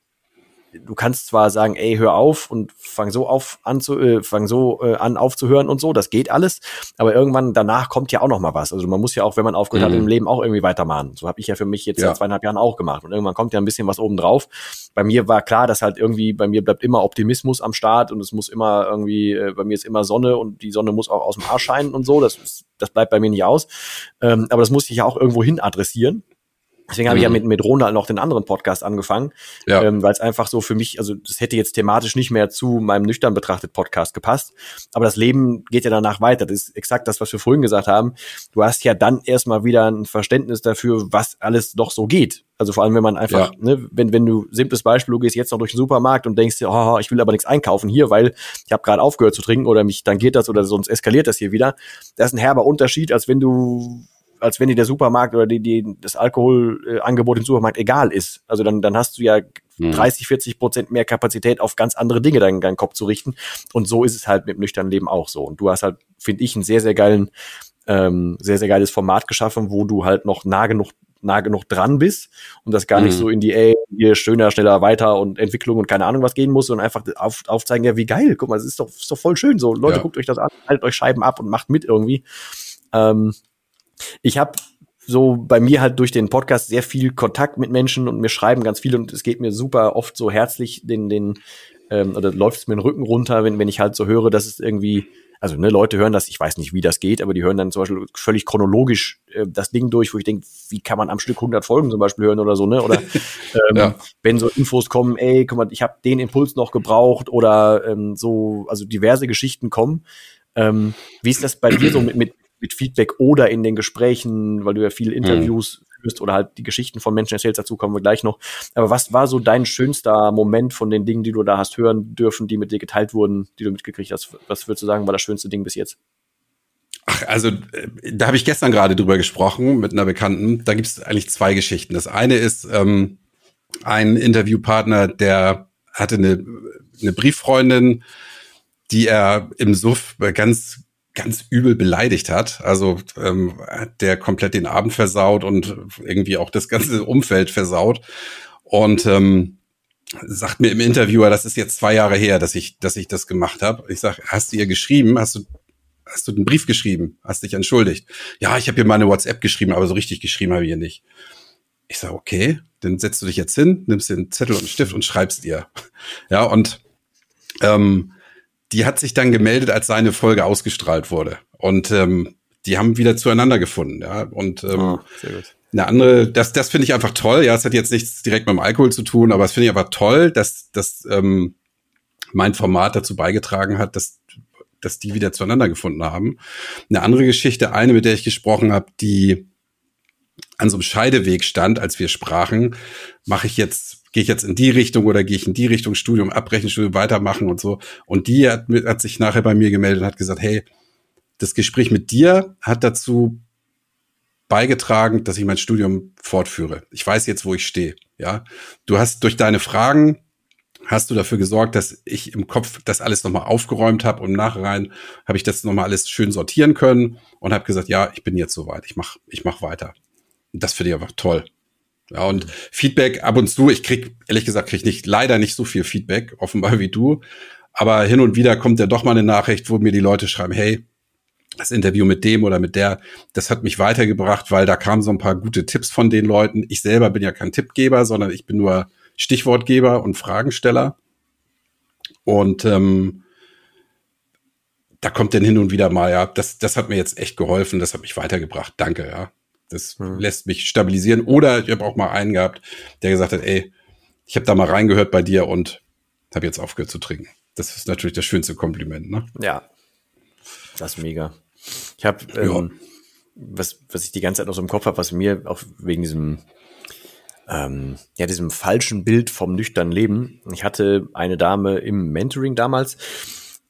du kannst zwar sagen, ey, hör auf und fang so auf an zu, äh, fang so äh, an aufzuhören und so, das geht alles, aber irgendwann danach kommt ja auch noch mal was. Also man muss ja auch, wenn man aufgehört mhm. hat im Leben, auch irgendwie weitermachen. So habe ich ja für mich jetzt ja. seit zweieinhalb Jahren auch gemacht und irgendwann kommt ja ein bisschen was oben drauf. Bei mir war klar, dass halt irgendwie bei mir bleibt immer Optimismus am Start und es muss immer irgendwie äh, bei mir ist immer Sonne und die Sonne muss auch aus dem Arsch scheinen und so. Das das bleibt bei mir nicht aus. Ähm, aber das muss ich ja auch irgendwo hin adressieren. Deswegen habe ich ja mhm. mit, mit Ronald noch den anderen Podcast angefangen, ja. ähm, weil es einfach so für mich, also das hätte jetzt thematisch nicht mehr zu meinem nüchtern betrachtet Podcast gepasst. Aber das Leben geht ja danach weiter. Das ist exakt das, was wir vorhin gesagt haben. Du hast ja dann erstmal wieder ein Verständnis dafür, was alles doch so geht. Also vor allem, wenn man einfach, ja. ne, wenn, wenn du, simples Beispiel, du gehst jetzt noch durch den Supermarkt und denkst dir, oh, ich will aber nichts einkaufen hier, weil ich habe gerade aufgehört zu trinken oder mich dann geht das oder sonst eskaliert das hier wieder. Das ist ein herber Unterschied, als wenn du als wenn dir der Supermarkt oder die, die, das Alkoholangebot im Supermarkt egal ist. Also dann, dann hast du ja 30, 40 Prozent mehr Kapazität auf ganz andere Dinge deinen, deinen Kopf zu richten. Und so ist es halt mit dem nüchternen Leben auch so. Und du hast halt, finde ich, einen sehr, sehr geilen, ähm, sehr, sehr geiles Format geschaffen, wo du halt noch nah genug nah genug dran bist und das gar nicht mhm. so in die, ey, hier schöner, schneller, weiter und Entwicklung und keine Ahnung was gehen muss, sondern einfach auf, aufzeigen, ja, wie geil, guck mal, das ist doch, ist doch voll schön so. Leute, ja. guckt euch das an, haltet euch Scheiben ab und macht mit irgendwie. Ähm, ich habe so bei mir halt durch den Podcast sehr viel Kontakt mit Menschen und mir schreiben ganz viele und es geht mir super oft so herzlich den, den, ähm, oder läuft es mir den Rücken runter, wenn, wenn ich halt so höre, dass es irgendwie, also ne, Leute hören das, ich weiß nicht, wie das geht, aber die hören dann zum Beispiel völlig chronologisch äh, das Ding durch, wo ich denke, wie kann man am Stück 100 Folgen zum Beispiel hören oder so, ne? Oder ähm, ja. wenn so Infos kommen, ey, guck mal, ich habe den Impuls noch gebraucht oder ähm, so, also diverse Geschichten kommen. Ähm, wie ist das bei dir so mit, mit mit Feedback oder in den Gesprächen, weil du ja viele mhm. Interviews mhm. führst oder halt die Geschichten von Menschen erzählst, dazu kommen wir gleich noch. Aber was war so dein schönster Moment von den Dingen, die du da hast hören dürfen, die mit dir geteilt wurden, die du mitgekriegt hast? Was würdest du sagen, war das schönste Ding bis jetzt? Ach, also äh, da habe ich gestern gerade drüber gesprochen mit einer Bekannten. Da gibt es eigentlich zwei Geschichten. Das eine ist ähm, einen Interviewpartner, der hatte eine, eine Brieffreundin, die er im Suff ganz ganz übel beleidigt hat. Also ähm, der komplett den Abend versaut und irgendwie auch das ganze Umfeld versaut. Und ähm, sagt mir im Interviewer, das ist jetzt zwei Jahre her, dass ich, dass ich das gemacht habe. Ich sag, hast du ihr geschrieben? Hast du, hast du einen Brief geschrieben? Hast dich entschuldigt? Ja, ich habe ihr mal eine WhatsApp geschrieben, aber so richtig geschrieben habe ich ihr nicht. Ich sag, okay, dann setzt du dich jetzt hin, nimmst den Zettel und Stift und schreibst ihr. Ja, und ähm, die hat sich dann gemeldet, als seine Folge ausgestrahlt wurde. Und ähm, die haben wieder zueinander gefunden. Ja, und ähm, oh, sehr gut. Eine andere, das, das finde ich einfach toll. Ja, es hat jetzt nichts direkt mit dem Alkohol zu tun, aber es finde ich einfach toll, dass, dass ähm, mein Format dazu beigetragen hat, dass, dass die wieder zueinander gefunden haben. Eine andere Geschichte, eine, mit der ich gesprochen habe, die an so einem Scheideweg stand, als wir sprachen, mache ich jetzt, gehe ich jetzt in die Richtung oder gehe ich in die Richtung, Studium abbrechen, Studium weitermachen und so. Und die hat, hat sich nachher bei mir gemeldet und hat gesagt, hey, das Gespräch mit dir hat dazu beigetragen, dass ich mein Studium fortführe. Ich weiß jetzt, wo ich stehe. Ja, du hast durch deine Fragen hast du dafür gesorgt, dass ich im Kopf das alles nochmal aufgeräumt habe und im Nachhinein habe ich das nochmal alles schön sortieren können und habe gesagt, ja, ich bin jetzt soweit, ich mach, ich mach weiter. Und das finde ich einfach toll. Ja, und. Feedback ab und zu, ich krieg, ehrlich gesagt, krieg nicht, leider nicht so viel Feedback, offenbar wie du. Aber hin und wieder kommt ja doch mal eine Nachricht, wo mir die Leute schreiben, hey, das Interview mit dem oder mit der, das hat mich weitergebracht, weil da kamen so ein paar gute Tipps von den Leuten. Ich selber bin ja kein Tippgeber, sondern ich bin nur Stichwortgeber und Fragensteller. Und ähm, da kommt dann hin und wieder mal, ja, das, das hat mir jetzt echt geholfen, das hat mich weitergebracht. Danke, ja. Das mhm. lässt mich stabilisieren. Oder ich habe auch mal einen gehabt, der gesagt hat, ey, ich habe da mal reingehört bei dir und habe jetzt aufgehört zu trinken. Das ist natürlich das schönste Kompliment, ne? Ja. Das ist mega. Ich habe, ähm, ja. was, was ich die ganze Zeit noch so im Kopf habe, was mir auch wegen diesem, ähm, ja, diesem falschen Bild vom nüchternen Leben. Ich hatte eine Dame im Mentoring damals,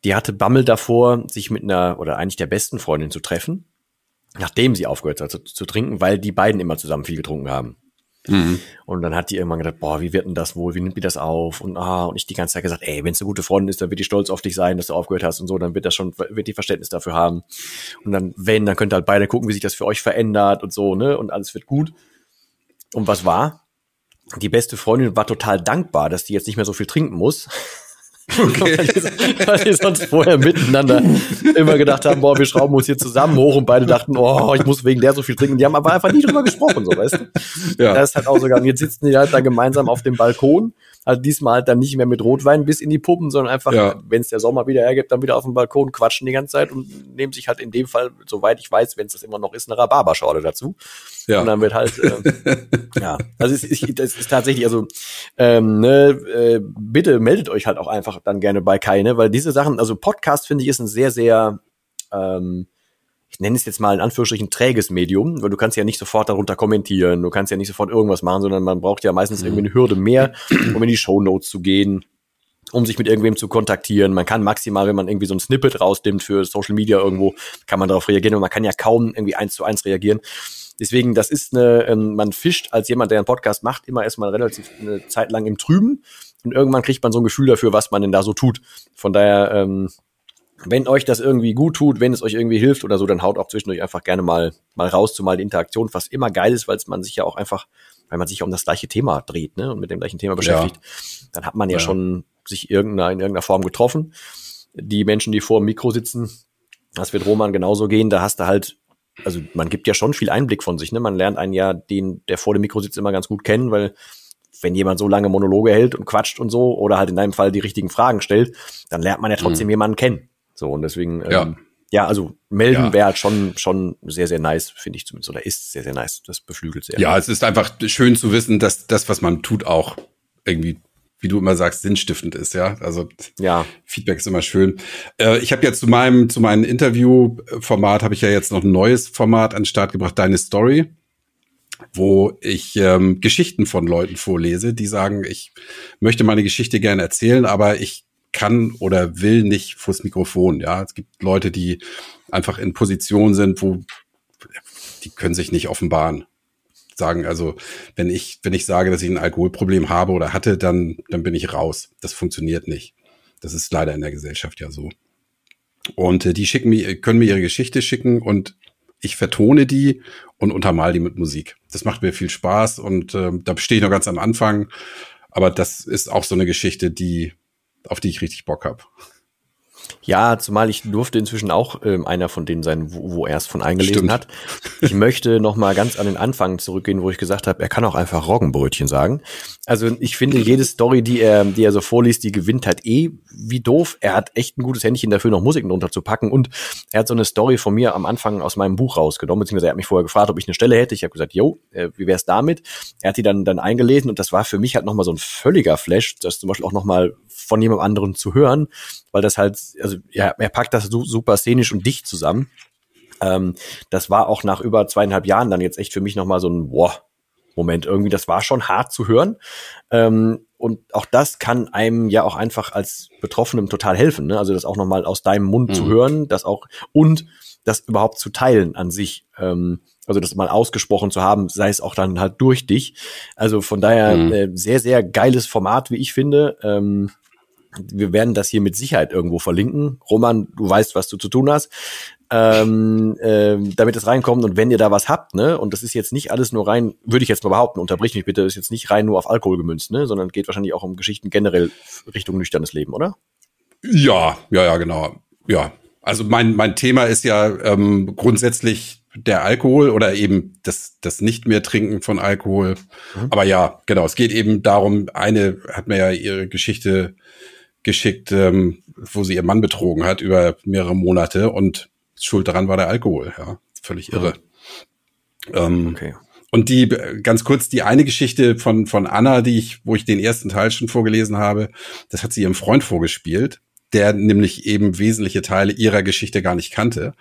die hatte Bammel davor, sich mit einer, oder eigentlich der besten Freundin zu treffen, nachdem sie aufgehört hat zu, zu trinken, weil die beiden immer zusammen viel getrunken haben. Mhm. Und dann hat die irgendwann gedacht, boah, wie wird denn das wohl? Wie nimmt die das auf? Und ah, und ich die ganze Zeit gesagt, ey, wenn es eine gute Freundin ist, dann wird die stolz auf dich sein, dass du aufgehört hast und so, dann wird das schon, wird die Verständnis dafür haben. Und dann, wenn, dann könnt ihr halt beide gucken, wie sich das für euch verändert und so, ne? Und alles wird gut. Und was war? Die beste Freundin war total dankbar, dass die jetzt nicht mehr so viel trinken muss. Okay. weil, die, sonst vorher miteinander immer gedacht haben, boah, wir schrauben uns hier zusammen hoch und beide dachten, oh, ich muss wegen der so viel trinken. Die haben aber einfach nie drüber gesprochen, so weißt du. Ja. Das ist halt auch sogar, jetzt sitzen die halt da gemeinsam auf dem Balkon also diesmal halt dann nicht mehr mit Rotwein bis in die Puppen, sondern einfach, ja. wenn es der Sommer wieder hergibt, dann wieder auf dem Balkon quatschen die ganze Zeit und nehmen sich halt in dem Fall, soweit ich weiß, wenn es das immer noch ist, eine Rhabarberschorle dazu. Ja. Und dann wird halt, äh, ja, also es ist, es ist tatsächlich, also ähm, ne, äh, bitte meldet euch halt auch einfach dann gerne bei Kai, ne, weil diese Sachen, also Podcast finde ich ist ein sehr, sehr ähm, ich nenne es jetzt mal in Anführungsstrichen träges Medium, weil du kannst ja nicht sofort darunter kommentieren, du kannst ja nicht sofort irgendwas machen, sondern man braucht ja meistens mhm. irgendwie eine Hürde mehr, um in die Show Notes zu gehen, um sich mit irgendwem zu kontaktieren. Man kann maximal, wenn man irgendwie so ein Snippet rausnimmt für Social Media irgendwo, kann man darauf reagieren, aber man kann ja kaum irgendwie eins zu eins reagieren. Deswegen, das ist eine, ähm, man fischt als jemand, der einen Podcast macht, immer erstmal relativ eine Zeit lang im Trüben und irgendwann kriegt man so ein Gefühl dafür, was man denn da so tut. Von daher, ähm, wenn euch das irgendwie gut tut, wenn es euch irgendwie hilft oder so, dann haut auch zwischendurch einfach gerne mal, mal raus, zumal die Interaktion fast immer geil ist, weil man sich ja auch einfach, weil man sich um das gleiche Thema dreht, ne, und mit dem gleichen Thema beschäftigt, ja. dann hat man ja, ja, schon sich irgendeiner, in irgendeiner Form getroffen. Die Menschen, die vor dem Mikro sitzen, das wird Roman genauso gehen, da hast du halt, also man gibt ja schon viel Einblick von sich, ne, man lernt einen ja, den, der vor dem Mikro sitzt, immer ganz gut kennen, weil wenn jemand so lange Monologe hält und quatscht und so, oder halt in deinem Fall die richtigen Fragen stellt, dann lernt man ja trotzdem mhm. jemanden kennen. So, und deswegen, ja, ähm, ja also melden ja. wäre halt schon, schon sehr, sehr nice, finde ich zumindest, oder ist sehr, sehr nice. Das beflügelt sehr. Ja, es ist einfach schön zu wissen, dass das, was man tut, auch irgendwie wie du immer sagst, sinnstiftend ist, ja. Also ja. Feedback ist immer schön. Äh, ich habe jetzt zu meinem, zu meinem Interviewformat habe ich ja jetzt noch ein neues Format an den Start gebracht, Deine Story, wo ich ähm, Geschichten von Leuten vorlese, die sagen, ich möchte meine Geschichte gerne erzählen, aber ich kann oder will nicht vors Mikrofon. Ja, es gibt Leute, die einfach in Positionen sind, wo die können sich nicht offenbaren. sagen, also wenn ich, wenn ich sage, dass ich ein Alkoholproblem habe oder hatte, dann, dann bin ich raus. Das funktioniert nicht. Das ist leider in der Gesellschaft ja so. Und äh, die schicken mir, können mir ihre Geschichte schicken und ich vertone die und untermal die mit Musik. Das macht mir viel Spaß und äh, da stehe ich noch ganz am Anfang. Aber das ist auch so eine Geschichte, die, auf die ich richtig Bock habe. Ja, zumal ich durfte inzwischen auch ähm, einer von denen sein, wo, wo er es von eingelesen Stimmt. hat. Ich möchte noch mal ganz an den Anfang zurückgehen, wo ich gesagt habe, er kann auch einfach Roggenbrötchen sagen. Also ich finde, jede Story, die er, die er so vorliest, die gewinnt halt eh wie doof. Er hat echt ein gutes Händchen dafür, noch Musiken drunter zu packen. Und er hat so eine Story von mir am Anfang aus meinem Buch rausgenommen, beziehungsweise er hat mich vorher gefragt, ob ich eine Stelle hätte. Ich habe gesagt, yo, äh, wie wär's damit? Er hat die dann, dann eingelesen und das war für mich halt noch mal so ein völliger Flash, das zum Beispiel auch noch mal von jemand anderem zu hören, weil das halt, also ja, er packt das super szenisch und dicht zusammen. Ähm, das war auch nach über zweieinhalb Jahren dann jetzt echt für mich nochmal so ein wow, Moment irgendwie. Das war schon hart zu hören. Ähm, und auch das kann einem ja auch einfach als Betroffenem total helfen. Ne? Also das auch nochmal aus deinem Mund mhm. zu hören, das auch und das überhaupt zu teilen an sich. Ähm, also das mal ausgesprochen zu haben, sei es auch dann halt durch dich. Also von daher mhm. äh, sehr, sehr geiles Format, wie ich finde. Ähm, wir werden das hier mit Sicherheit irgendwo verlinken. Roman, du weißt, was du zu tun hast, ähm, äh, damit es reinkommt. Und wenn ihr da was habt, ne, und das ist jetzt nicht alles nur rein, würde ich jetzt mal behaupten, unterbrich mich bitte, ist jetzt nicht rein nur auf Alkohol gemünzt, ne, sondern geht wahrscheinlich auch um Geschichten generell Richtung nüchternes Leben, oder? Ja, ja, ja, genau. Ja. Also mein, mein Thema ist ja ähm, grundsätzlich der Alkohol oder eben das, das nicht mehr Trinken von Alkohol. Mhm. Aber ja, genau, es geht eben darum, eine hat mir ja ihre Geschichte geschickt, ähm, wo sie ihr Mann betrogen hat über mehrere Monate und schuld daran war der Alkohol, ja. Völlig irre. Ja. Ähm, okay. Und die, ganz kurz, die eine Geschichte von, von Anna, die ich, wo ich den ersten Teil schon vorgelesen habe, das hat sie ihrem Freund vorgespielt, der nämlich eben wesentliche Teile ihrer Geschichte gar nicht kannte.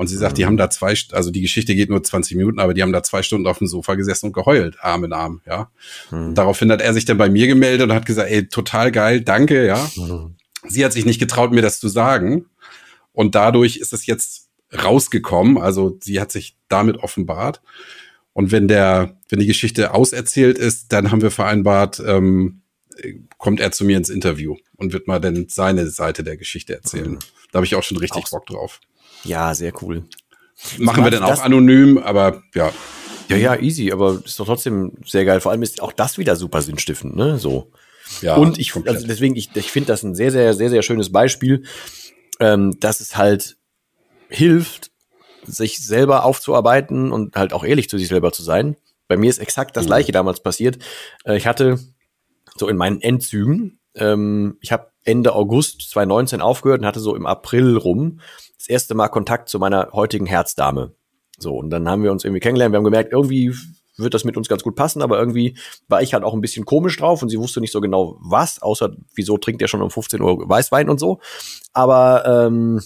Und sie sagt, mhm. die haben da zwei, also die Geschichte geht nur 20 Minuten, aber die haben da zwei Stunden auf dem Sofa gesessen und geheult, Arm in Arm, ja. Mhm. Daraufhin hat er sich dann bei mir gemeldet und hat gesagt, ey, total geil, danke, ja. Mhm. Sie hat sich nicht getraut, mir das zu sagen. Und dadurch ist es jetzt rausgekommen. Also sie hat sich damit offenbart. Und wenn der, wenn die Geschichte auserzählt ist, dann haben wir vereinbart, ähm, kommt er zu mir ins Interview und wird mal dann seine Seite der Geschichte erzählen. Mhm. Da habe ich auch schon richtig auch Bock drauf. Ja, sehr cool. Machen wir dann auch anonym, aber ja. Ja, ja, easy, aber ist doch trotzdem sehr geil. Vor allem ist auch das wieder super sinnstiftend, ne? So. Ja, und ich, also deswegen, ich, ich finde das ein sehr, sehr, sehr, sehr schönes Beispiel, ähm, dass es halt hilft, sich selber aufzuarbeiten und halt auch ehrlich zu sich selber zu sein. Bei mir ist exakt das mhm. gleiche damals passiert. Äh, ich hatte so in meinen Endzügen, ähm, ich habe Ende August 2019 aufgehört und hatte so im April rum das erste Mal Kontakt zu meiner heutigen Herzdame. So, und dann haben wir uns irgendwie kennengelernt. Wir haben gemerkt, irgendwie wird das mit uns ganz gut passen, aber irgendwie war ich halt auch ein bisschen komisch drauf und sie wusste nicht so genau was, außer wieso trinkt er schon um 15 Uhr Weißwein und so. Aber ähm,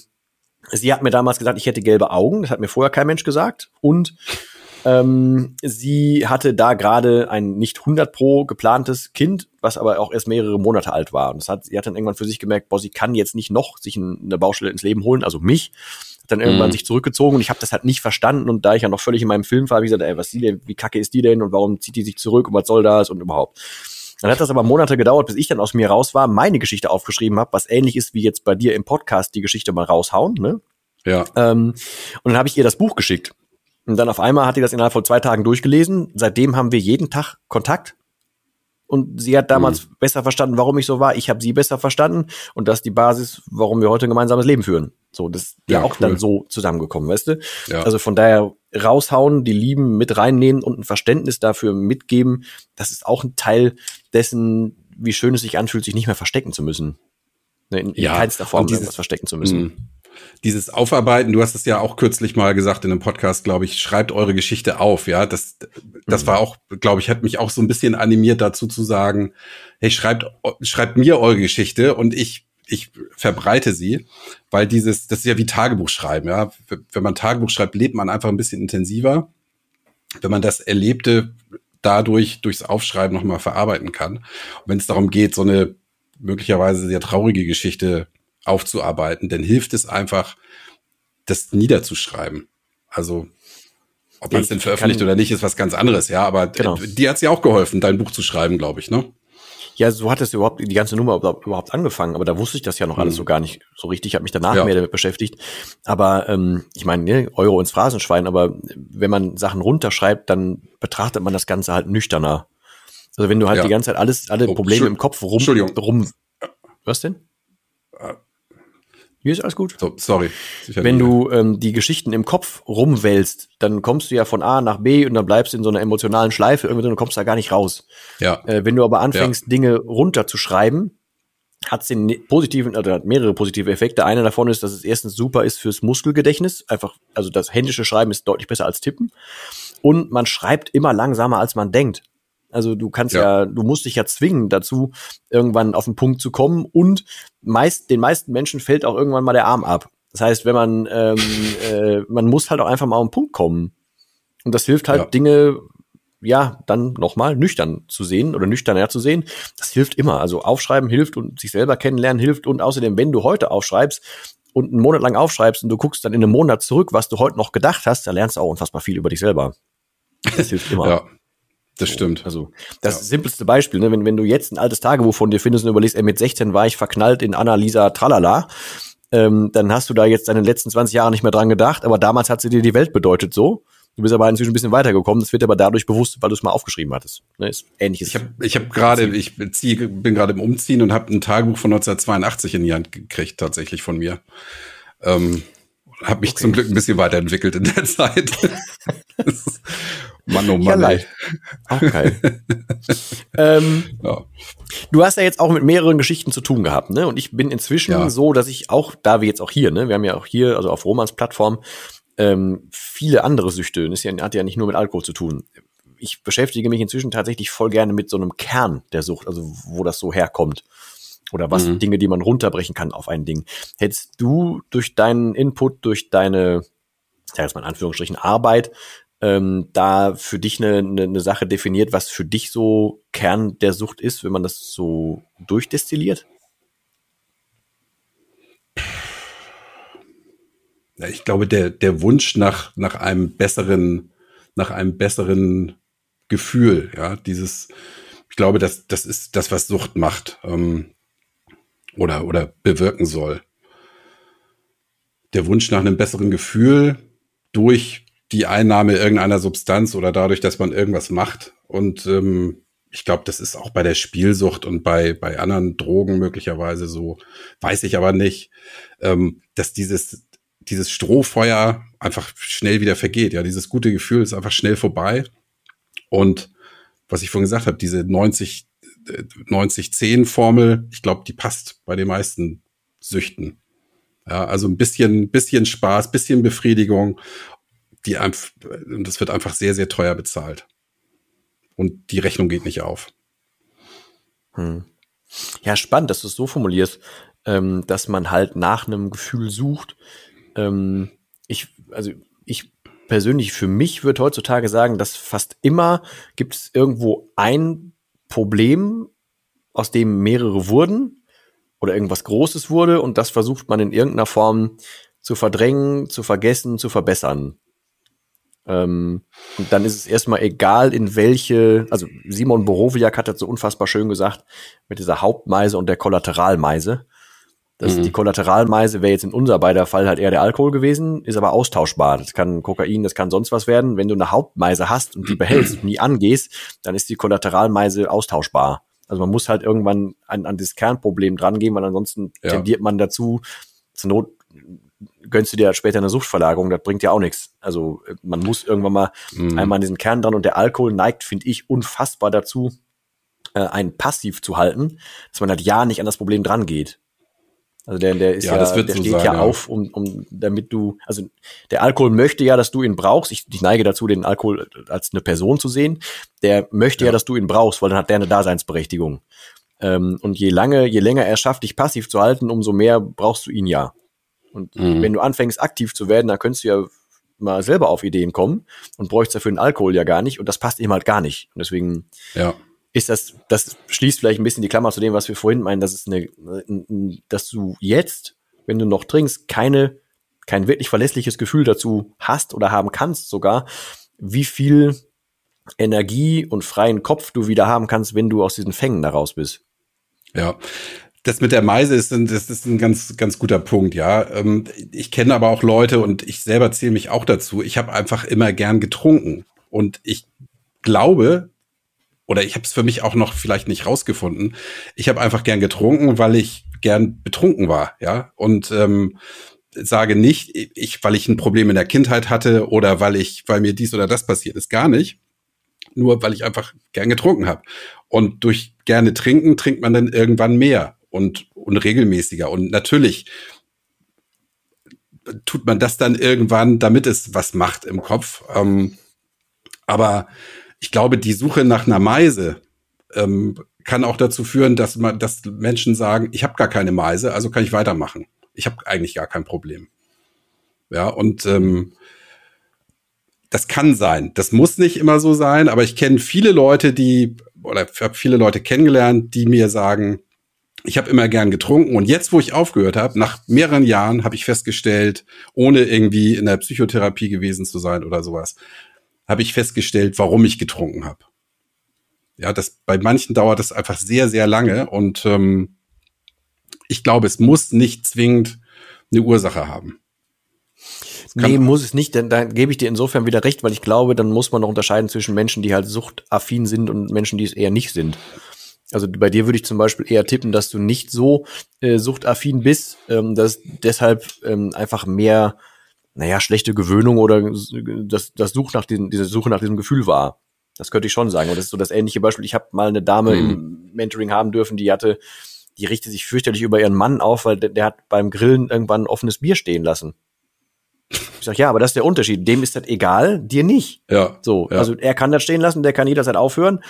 sie hat mir damals gesagt, ich hätte gelbe Augen. Das hat mir vorher kein Mensch gesagt. Und ähm, sie hatte da gerade ein nicht 100 pro geplantes Kind, was aber auch erst mehrere Monate alt war. Und das hat, sie hat dann irgendwann für sich gemerkt, boah, sie kann jetzt nicht noch sich eine Baustelle ins Leben holen, also mich. Hat dann irgendwann mhm. sich zurückgezogen und ich habe das halt nicht verstanden. Und da ich ja noch völlig in meinem Film war, habe ich gesagt, ey, was die denn, wie kacke ist die denn und warum zieht die sich zurück und was soll das und überhaupt. Dann hat das aber Monate gedauert, bis ich dann aus mir raus war, meine Geschichte aufgeschrieben habe, was ähnlich ist wie jetzt bei dir im Podcast die Geschichte mal raushauen, ne? Ja. Ähm, und dann habe ich ihr das Buch geschickt. Und dann auf einmal hat die das innerhalb von zwei Tagen durchgelesen. Seitdem haben wir jeden Tag Kontakt. Und sie hat damals mhm. besser verstanden, warum ich so war. Ich habe sie besser verstanden. Und das ist die Basis, warum wir heute ein gemeinsames Leben führen. So, das ist ja, ja auch cool. dann so zusammengekommen, weißt du? Ja. Also von daher raushauen, die Lieben mit reinnehmen und ein Verständnis dafür mitgeben. Das ist auch ein Teil dessen, wie schön es sich anfühlt, sich nicht mehr verstecken zu müssen. Ne, in, in ja. keinster Form dieses, verstecken zu müssen. Dieses Aufarbeiten, du hast es ja auch kürzlich mal gesagt in einem Podcast, glaube ich, schreibt eure Geschichte auf, ja. Das, das mhm. war auch, glaube ich, hat mich auch so ein bisschen animiert dazu zu sagen, hey, schreibt, schreibt mir eure Geschichte und ich, ich verbreite sie, weil dieses, das ist ja wie Tagebuch schreiben, ja. Wenn man Tagebuch schreibt, lebt man einfach ein bisschen intensiver. Wenn man das Erlebte dadurch durchs Aufschreiben nochmal verarbeiten kann. Und wenn es darum geht, so eine möglicherweise sehr traurige Geschichte aufzuarbeiten, dann hilft es einfach, das niederzuschreiben. Also Ob man es denn veröffentlicht oder nicht, ist was ganz anderes, ja. Aber genau. die hat sie auch geholfen, dein Buch zu schreiben, glaube ich, ne? Ja, so hat es überhaupt die ganze Nummer überhaupt angefangen, aber da wusste ich das ja noch alles mhm. so gar nicht so richtig. Ich habe mich danach ja. mehr damit beschäftigt. Aber ähm, ich meine, ne, Euro ins Phrasenschwein, aber wenn man Sachen runterschreibt, dann betrachtet man das Ganze halt nüchterner. Also wenn du halt ja. die ganze Zeit alles, alle oh, Probleme im Kopf rum, rum. Was denn? Hier ist alles gut. So, sorry. Wenn du ähm, die Geschichten im Kopf rumwälzt, dann kommst du ja von A nach B und dann bleibst du in so einer emotionalen Schleife irgendwie und kommst da gar nicht raus. Ja. Äh, wenn du aber anfängst, ja. Dinge runterzuschreiben, hat es den ne-, positiven, also hat mehrere positive Effekte. Einer davon ist, dass es erstens super ist fürs Muskelgedächtnis. Einfach, also das händische Schreiben ist deutlich besser als Tippen. Und man schreibt immer langsamer, als man denkt. Also du kannst ja. ja. du musst dich ja zwingen dazu, irgendwann auf den Punkt zu kommen. Und meist, den meisten Menschen fällt auch irgendwann mal der Arm ab. Das heißt, wenn man, ähm, äh, man muss halt auch einfach mal auf den Punkt kommen. Und das hilft halt ja. Dinge, ja, dann nochmal nüchtern zu sehen oder nüchterner zu sehen. Das hilft immer. Also aufschreiben hilft und sich selber kennenlernen hilft. Und außerdem, wenn du heute aufschreibst und einen Monat lang aufschreibst und du guckst dann in einem Monat zurück, was du heute noch gedacht hast, dann lernst du auch unfassbar viel über dich selber. Das hilft immer. ja. Das stimmt. Also das ja. simpelste Beispiel, ne? wenn, wenn du jetzt ein altes Tagebuch von dir findest und überlegst, ey, mit 16 war ich verknallt in Annalisa Tralala, ähm, dann hast du da jetzt deine letzten 20 Jahre nicht mehr dran gedacht, aber damals hat sie dir die Welt bedeutet so. Du bist aber inzwischen ein bisschen weitergekommen. Das wird aber dadurch bewusst, weil du es mal aufgeschrieben hattest. Ne, ist ähnliches. Ich habe ich hab gerade, ich zieh, bin gerade im Umziehen und habe ein Tagebuch von 1982 in die Hand gekriegt, tatsächlich von mir. Ähm, habe mich okay. zum Glück ein bisschen weiterentwickelt in der Zeit. Mann, oh Mann. Ja, leicht. Auch geil. ähm, ja. Du hast ja jetzt auch mit mehreren Geschichten zu tun gehabt, ne? Und ich bin inzwischen ja. so, dass ich auch, da wir jetzt auch hier, ne? Wir haben ja auch hier, also auf Romans Plattform, ähm, viele andere Süchte. Das hat ja nicht nur mit Alkohol zu tun. Ich beschäftige mich inzwischen tatsächlich voll gerne mit so einem Kern der Sucht, also wo das so herkommt. Oder was mhm. Dinge, die man runterbrechen kann auf ein Ding. Hättest du durch deinen Input, durch deine, ich sag jetzt mal in Anführungsstrichen, Arbeit, ähm, da für dich eine, eine, eine Sache definiert, was für dich so Kern der Sucht ist, wenn man das so durchdestilliert? Ja, ich glaube, der, der Wunsch nach, nach einem besseren, nach einem besseren Gefühl, ja, dieses, ich glaube, das, das ist das, was Sucht macht ähm, oder, oder bewirken soll. Der Wunsch nach einem besseren Gefühl durch die Einnahme irgendeiner Substanz oder dadurch, dass man irgendwas macht. Und ähm, ich glaube, das ist auch bei der Spielsucht und bei, bei anderen Drogen möglicherweise so, weiß ich aber nicht, ähm, dass dieses, dieses Strohfeuer einfach schnell wieder vergeht. Ja, dieses gute Gefühl ist einfach schnell vorbei. Und was ich vorhin gesagt habe, diese 90, 90-10 Formel, ich glaube, die passt bei den meisten Süchten. Ja, also ein bisschen, bisschen Spaß, bisschen Befriedigung die einfach, das wird einfach sehr, sehr teuer bezahlt. Und die Rechnung geht nicht auf. Hm. Ja, spannend, dass du es so formulierst, ähm, dass man halt nach einem Gefühl sucht. Ähm, ich, also ich persönlich für mich würde heutzutage sagen, dass fast immer gibt es irgendwo ein Problem, aus dem mehrere wurden oder irgendwas Großes wurde und das versucht man in irgendeiner Form zu verdrängen, zu vergessen, zu verbessern. Ähm, und dann ist es erstmal egal, in welche, also Simon Borowiak hat das so unfassbar schön gesagt, mit dieser Hauptmeise und der Kollateralmeise. Das, mhm. Die Kollateralmeise wäre jetzt in unser beider Fall halt eher der Alkohol gewesen, ist aber austauschbar. Das kann Kokain, das kann sonst was werden. Wenn du eine Hauptmeise hast und die behältst und nie angehst, dann ist die Kollateralmeise austauschbar. Also man muss halt irgendwann an, an das Kernproblem drangehen, weil ansonsten ja. tendiert man dazu, zur Not gönnst du dir halt später eine Suchtverlagerung, das bringt ja auch nichts. Also man muss irgendwann mal mm. einmal an diesen Kern dran und der Alkohol neigt, finde ich, unfassbar dazu, äh, einen passiv zu halten, dass man halt ja nicht an das Problem dran geht. Also der, der ist ja, ja der so steht sein, ja, auf, um, um damit du, also der Alkohol möchte ja, dass du ihn brauchst. Ich, ich neige dazu, den Alkohol als eine Person zu sehen. Der möchte ja. ja dass du ihn brauchst, weil dann hat der eine Daseinsberechtigung. Ähm, und je lange, je länger er schafft, dich passiv zu halten, umso mehr brauchst du ihn ja. Und mhm. wenn du anfängst, aktiv zu werden, dann könntest du ja mal selber auf Ideen kommen und bräuchst dafür den Alkohol ja gar nicht. Und das passt ihm halt gar nicht. Und deswegen ja. Ist das, das schließt vielleicht ein bisschen die Klammer zu dem, was wir vorhin meinen, dass es eine, dass du jetzt, wenn du noch trinkst, keine, kein wirklich verlässliches Gefühl dazu hast oder haben kannst sogar, wie viel Energie und freien Kopf du wieder haben kannst, wenn du aus diesen Fängen da raus bist. Ja. Das mit der Meise ist ein, das ist ein ganz, ganz guter Punkt, ja. Ähm, ich kenne aber auch Leute und ich selber zähle mich auch dazu. Ich habe einfach immer gern getrunken. Und ich glaube, oder ich habe es für mich auch noch vielleicht nicht rausgefunden, ich habe einfach gern getrunken, weil ich gern betrunken war, ja. Und ähm, sage nicht, ich, weil ich ein Problem in der Kindheit hatte oder weil ich, weil mir dies oder das passiert ist, gar nicht. Nur weil ich einfach gern getrunken habe. Und durch gerne trinken trinkt man dann irgendwann mehr und, und regelmäßiger. Und natürlich tut man das dann irgendwann, damit es was macht im Kopf. Ähm, aber ich glaube, die Suche nach einer Meise ähm, kann auch dazu führen, dass man, dass Menschen sagen, ich habe gar keine Meise, also kann ich weitermachen. Ich habe eigentlich gar kein Problem. Ja, und ähm, das kann sein. Das muss nicht immer so sein, aber ich kenne viele Leute, die, oder habe viele Leute kennengelernt, die mir sagen, ich habe immer gern getrunken und jetzt, wo ich aufgehört habe, nach mehreren Jahren habe ich festgestellt, ohne irgendwie in der Psychotherapie gewesen zu sein oder sowas, habe ich festgestellt, warum ich getrunken habe. Ja, das bei manchen dauert das einfach sehr, sehr lange und ähm, ich glaube, es muss nicht zwingend eine Ursache haben. Nee, muss es nicht, denn da gebe ich dir insofern wieder recht, weil ich glaube, dann muss man noch unterscheiden zwischen Menschen, die halt suchtaffin sind und Menschen, die es eher nicht sind. Also bei dir würde ich zum Beispiel eher tippen, dass du nicht so äh, suchtaffin bist, ähm, dass deshalb ähm, einfach mehr, naja, schlechte Gewöhnung oder das, das Such nach diesem, diese Suche nach diesem Gefühl war. Das könnte ich schon sagen. Und das ist so das ähnliche Beispiel. Ich habe mal eine Dame mhm. im Mentoring haben dürfen, die hatte, die richtet sich fürchterlich über ihren Mann auf, weil der, der hat beim Grillen irgendwann ein offenes Bier stehen lassen. Ich sag, ja, aber das ist der Unterschied. Dem ist das egal, dir nicht. Ja. So, ja. also er kann das stehen lassen, der kann jederzeit aufhören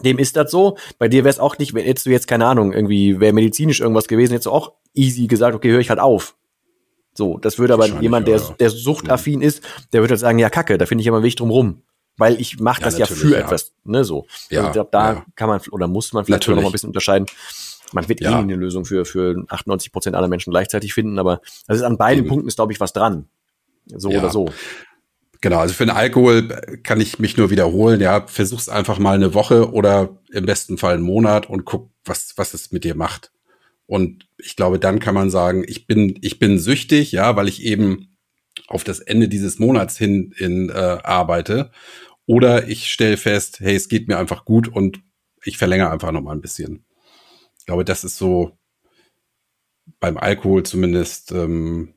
dem ist das so. Bei dir wäre es auch nicht, wenn jetzt du jetzt, keine Ahnung, irgendwie wäre medizinisch irgendwas gewesen, jetzt auch easy gesagt, okay, höre ich halt auf. So, das würde aber jemand, der, der suchtaffin mhm. ist, der würde halt sagen, ja, kacke, da finde ich immer einen Weg drum rum. Weil ich mache ja, das ja für ja. etwas, ne, so. Ja, ich glaube, da kann man oder muss man vielleicht noch mal ein bisschen unterscheiden. Man wird eh eine Lösung für, für 98 Prozent aller Menschen gleichzeitig finden, aber also an beiden Eben. Punkten ist, glaube ich, was dran. So oder so. Genau, also für den Alkohol kann ich mich nur wiederholen. Ja, versuch's einfach mal eine Woche oder im besten Fall einen Monat und guck, was, was es mit dir macht. Und ich glaube, dann kann man sagen, ich bin, ich bin süchtig, ja, weil ich eben auf das Ende dieses Monats hin in, äh, arbeite. Oder ich stelle fest, hey, es geht mir einfach gut und ich verlängere einfach noch mal ein bisschen. Ich glaube, das ist so beim Alkohol zumindest ähm,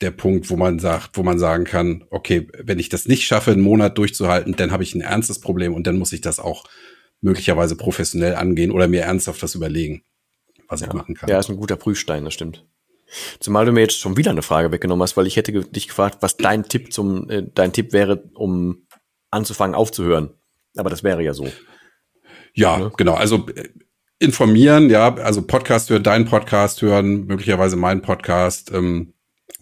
der Punkt, wo man sagt, wo man sagen kann, okay, wenn ich das nicht schaffe, einen Monat durchzuhalten, dann habe ich ein ernstes Problem und dann muss ich das auch möglicherweise professionell angehen oder mir ernsthaft das überlegen, was ja. ich machen kann. Ja, ist ein guter Prüfstein, das stimmt. Zumal du mir jetzt schon wieder eine Frage weggenommen hast, weil ich hätte dich gefragt, was dein Tipp zum, äh, dein Tipp wäre, um anzufangen aufzuhören. Aber das wäre ja so. Ja, ja. genau. Also äh, informieren, ja, also Podcast hören, deinen Podcast hören, möglicherweise meinen Podcast, ähm,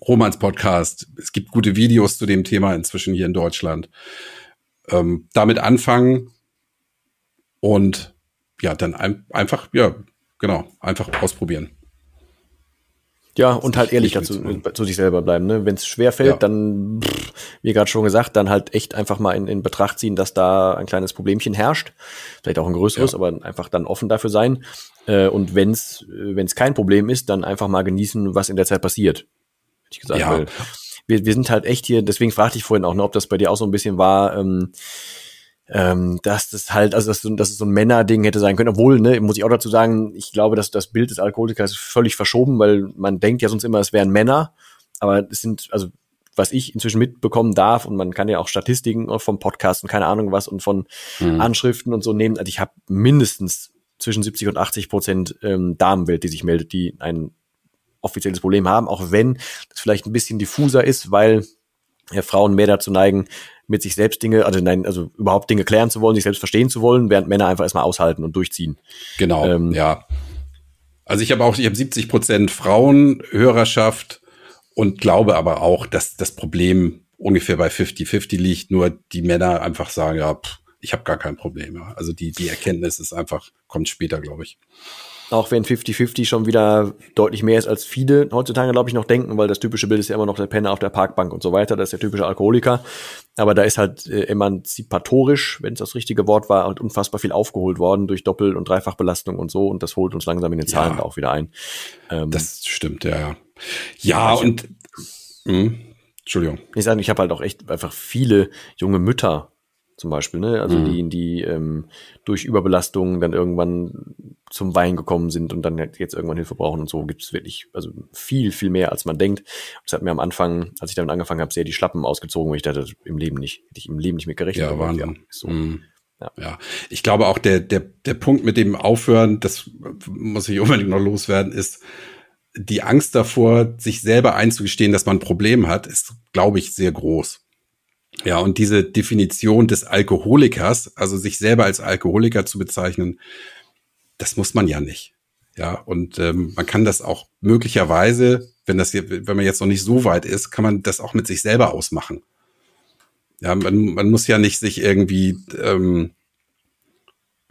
Romans Podcast. Es gibt gute Videos zu dem Thema inzwischen hier in Deutschland. Ähm, damit anfangen und ja, dann ein, einfach, ja, genau, einfach ausprobieren. Ja, und halt ehrlich dazu zu sich selber bleiben. Ne? Wenn es schwer fällt, ja. dann, pff, wie gerade schon gesagt, dann halt echt einfach mal in, in Betracht ziehen, dass da ein kleines Problemchen herrscht. Vielleicht auch ein größeres, ja. aber einfach dann offen dafür sein. Äh, und wenn es es kein Problem ist, dann einfach mal genießen, was in der Zeit passiert ich gesagt. Ja. Weil wir, wir sind halt echt hier, deswegen fragte ich vorhin auch noch, ob das bei dir auch so ein bisschen war, ähm, ähm, dass das halt, also dass, dass es so ein Männerding hätte sein können. Obwohl, ne, muss ich auch dazu sagen, ich glaube, dass das Bild des Alkoholikers ist völlig verschoben, weil man denkt ja sonst immer, es wären Männer, aber es sind, also was ich inzwischen mitbekommen darf und man kann ja auch Statistiken vom Podcast und keine Ahnung was und von mhm. Anschriften und so nehmen. Also ich habe mindestens zwischen 70 und 80 Prozent ähm, Damenwelt, die sich meldet, die einen offizielles Problem haben, auch wenn das vielleicht ein bisschen diffuser ist, weil ja, Frauen mehr dazu neigen, mit sich selbst Dinge, also nein, also überhaupt Dinge klären zu wollen, sich selbst verstehen zu wollen, während Männer einfach erstmal aushalten und durchziehen. Genau, ähm, ja. Also ich habe auch, ich habe 70 Prozent Frauenhörerschaft und glaube aber auch, dass das Problem ungefähr bei 50-50 liegt, nur die Männer einfach sagen, ja, pff, ich habe gar kein Problem. Also die, die Erkenntnis ist einfach, kommt später, glaube ich. Auch wenn 50-50 schon wieder deutlich mehr ist, als viele heutzutage, glaube ich, noch denken, weil das typische Bild ist ja immer noch der Penner auf der Parkbank und so weiter. Das ist der typische Alkoholiker. Aber da ist halt äh, emanzipatorisch, wenn es das richtige Wort war, halt unfassbar viel aufgeholt worden durch Doppel- und Dreifachbelastung und so. Und das holt uns langsam in den Zahlen ja, auch wieder ein. Ähm, das stimmt, ja. Ja, ja und. Mh, hm, Entschuldigung. Ich sage, ich habe halt auch echt einfach viele junge Mütter zum Beispiel, ne? Also mhm. die, die ähm, durch Überbelastung dann irgendwann zum Wein gekommen sind und dann jetzt irgendwann Hilfe brauchen und so gibt es wirklich, also viel, viel mehr, als man denkt. Das hat mir am Anfang, als ich damit angefangen habe, sehr die Schlappen ausgezogen, wo ich dachte, im Leben nicht, hätte ich im Leben nicht mehr gerechnet. Ja, Wahnsinn. Ja, so. Mhm. Ja. ja, ich glaube auch der, der, der Punkt mit dem Aufhören, das muss ich unbedingt noch loswerden, ist die Angst davor, sich selber einzugestehen, dass man ein Problem hat, ist, glaube ich, sehr groß. Ja, und diese Definition des Alkoholikers, also sich selber als Alkoholiker zu bezeichnen, das muss man ja nicht. Ja, und ähm, man kann das auch möglicherweise, wenn das hier, wenn man jetzt noch nicht so weit ist, kann man das auch mit sich selber ausmachen. Ja, man, man muss ja nicht sich irgendwie ähm,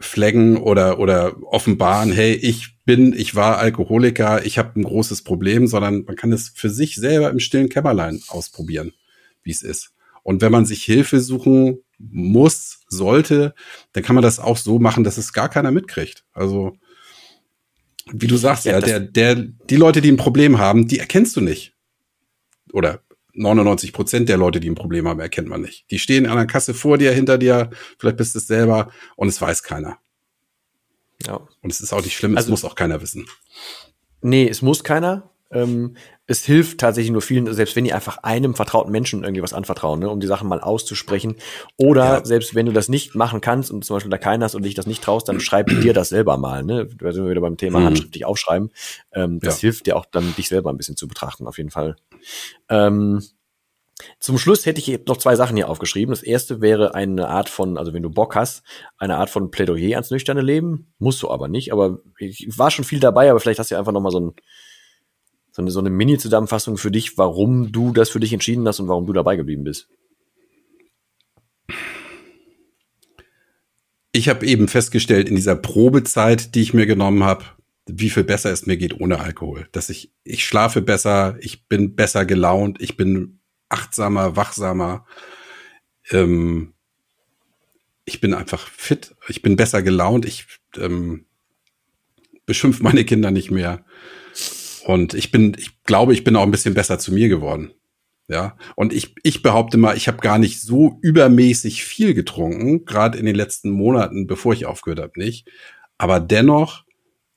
flaggen oder oder offenbaren, hey, ich bin, ich war Alkoholiker, ich habe ein großes Problem, sondern man kann es für sich selber im stillen Kämmerlein ausprobieren, wie es ist. Und wenn man sich Hilfe suchen muss, sollte, dann kann man das auch so machen, dass es gar keiner mitkriegt. Also, wie du sagst, ja, ja der, der, die Leute, die ein Problem haben, die erkennst du nicht. Oder 99 Prozent der Leute, die ein Problem haben, erkennt man nicht. Die stehen an der Kasse vor dir, hinter dir, vielleicht bist du es selber und es weiß keiner. Ja. Und es ist auch nicht schlimm, also, es muss auch keiner wissen. Nee, es muss keiner. Ähm, es hilft tatsächlich nur vielen, selbst wenn die einfach einem vertrauten Menschen irgendwie was anvertrauen, ne, um die Sachen mal auszusprechen. Oder ja. selbst wenn du das nicht machen kannst und zum Beispiel da keiner hast und dich das nicht traust, dann schreib dir das selber mal. Ne? Da sind wir wieder beim Thema mhm. handschriftlich aufschreiben. Ähm, das ja. hilft dir auch dann, dich selber ein bisschen zu betrachten, auf jeden Fall. Ähm, zum Schluss hätte ich noch zwei Sachen hier aufgeschrieben. Das erste wäre eine Art von, also wenn du Bock hast, eine Art von Plädoyer ans nüchterne Leben. Musst du aber nicht, aber ich war schon viel dabei, aber vielleicht hast du einfach noch mal so ein so eine, so eine Mini-Zusammenfassung für dich, warum du das für dich entschieden hast und warum du dabei geblieben bist. Ich habe eben festgestellt in dieser Probezeit, die ich mir genommen habe, wie viel besser es mir geht ohne Alkohol. Dass ich, ich schlafe besser, ich bin besser gelaunt, ich bin achtsamer, wachsamer. Ähm, ich bin einfach fit, ich bin besser gelaunt, ich ähm, beschimpfe meine Kinder nicht mehr. Und ich bin, ich glaube, ich bin auch ein bisschen besser zu mir geworden. Ja, und ich, ich behaupte mal, ich habe gar nicht so übermäßig viel getrunken, gerade in den letzten Monaten, bevor ich aufgehört habe, nicht. Aber dennoch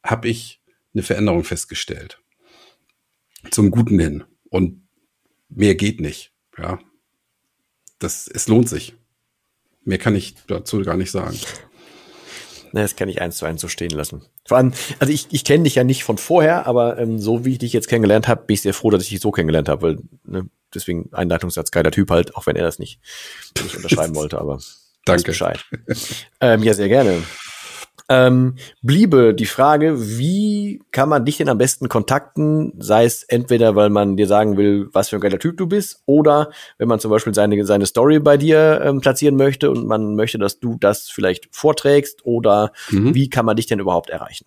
habe ich eine Veränderung festgestellt. Zum Guten hin. Und mehr geht nicht. Ja. Das, es lohnt sich. Mehr kann ich dazu gar nicht sagen. Ne, das kann ich eins zu eins so stehen lassen. Vor allem, also ich, ich kenne dich ja nicht von vorher, aber ähm, so wie ich dich jetzt kennengelernt habe, bin ich sehr froh, dass ich dich so kennengelernt habe, weil ne, deswegen Einleitungssatz geiler Typ halt, auch wenn er das nicht, nicht unterschreiben wollte, aber Danke. Bescheid. ähm, ja, sehr gerne ähm, bliebe die Frage, wie kann man dich denn am besten kontakten? Sei es entweder, weil man dir sagen will, was für ein geiler Typ du bist, oder wenn man zum Beispiel seine, seine Story bei dir ähm, platzieren möchte und man möchte, dass du das vielleicht vorträgst, oder mhm. wie kann man dich denn überhaupt erreichen?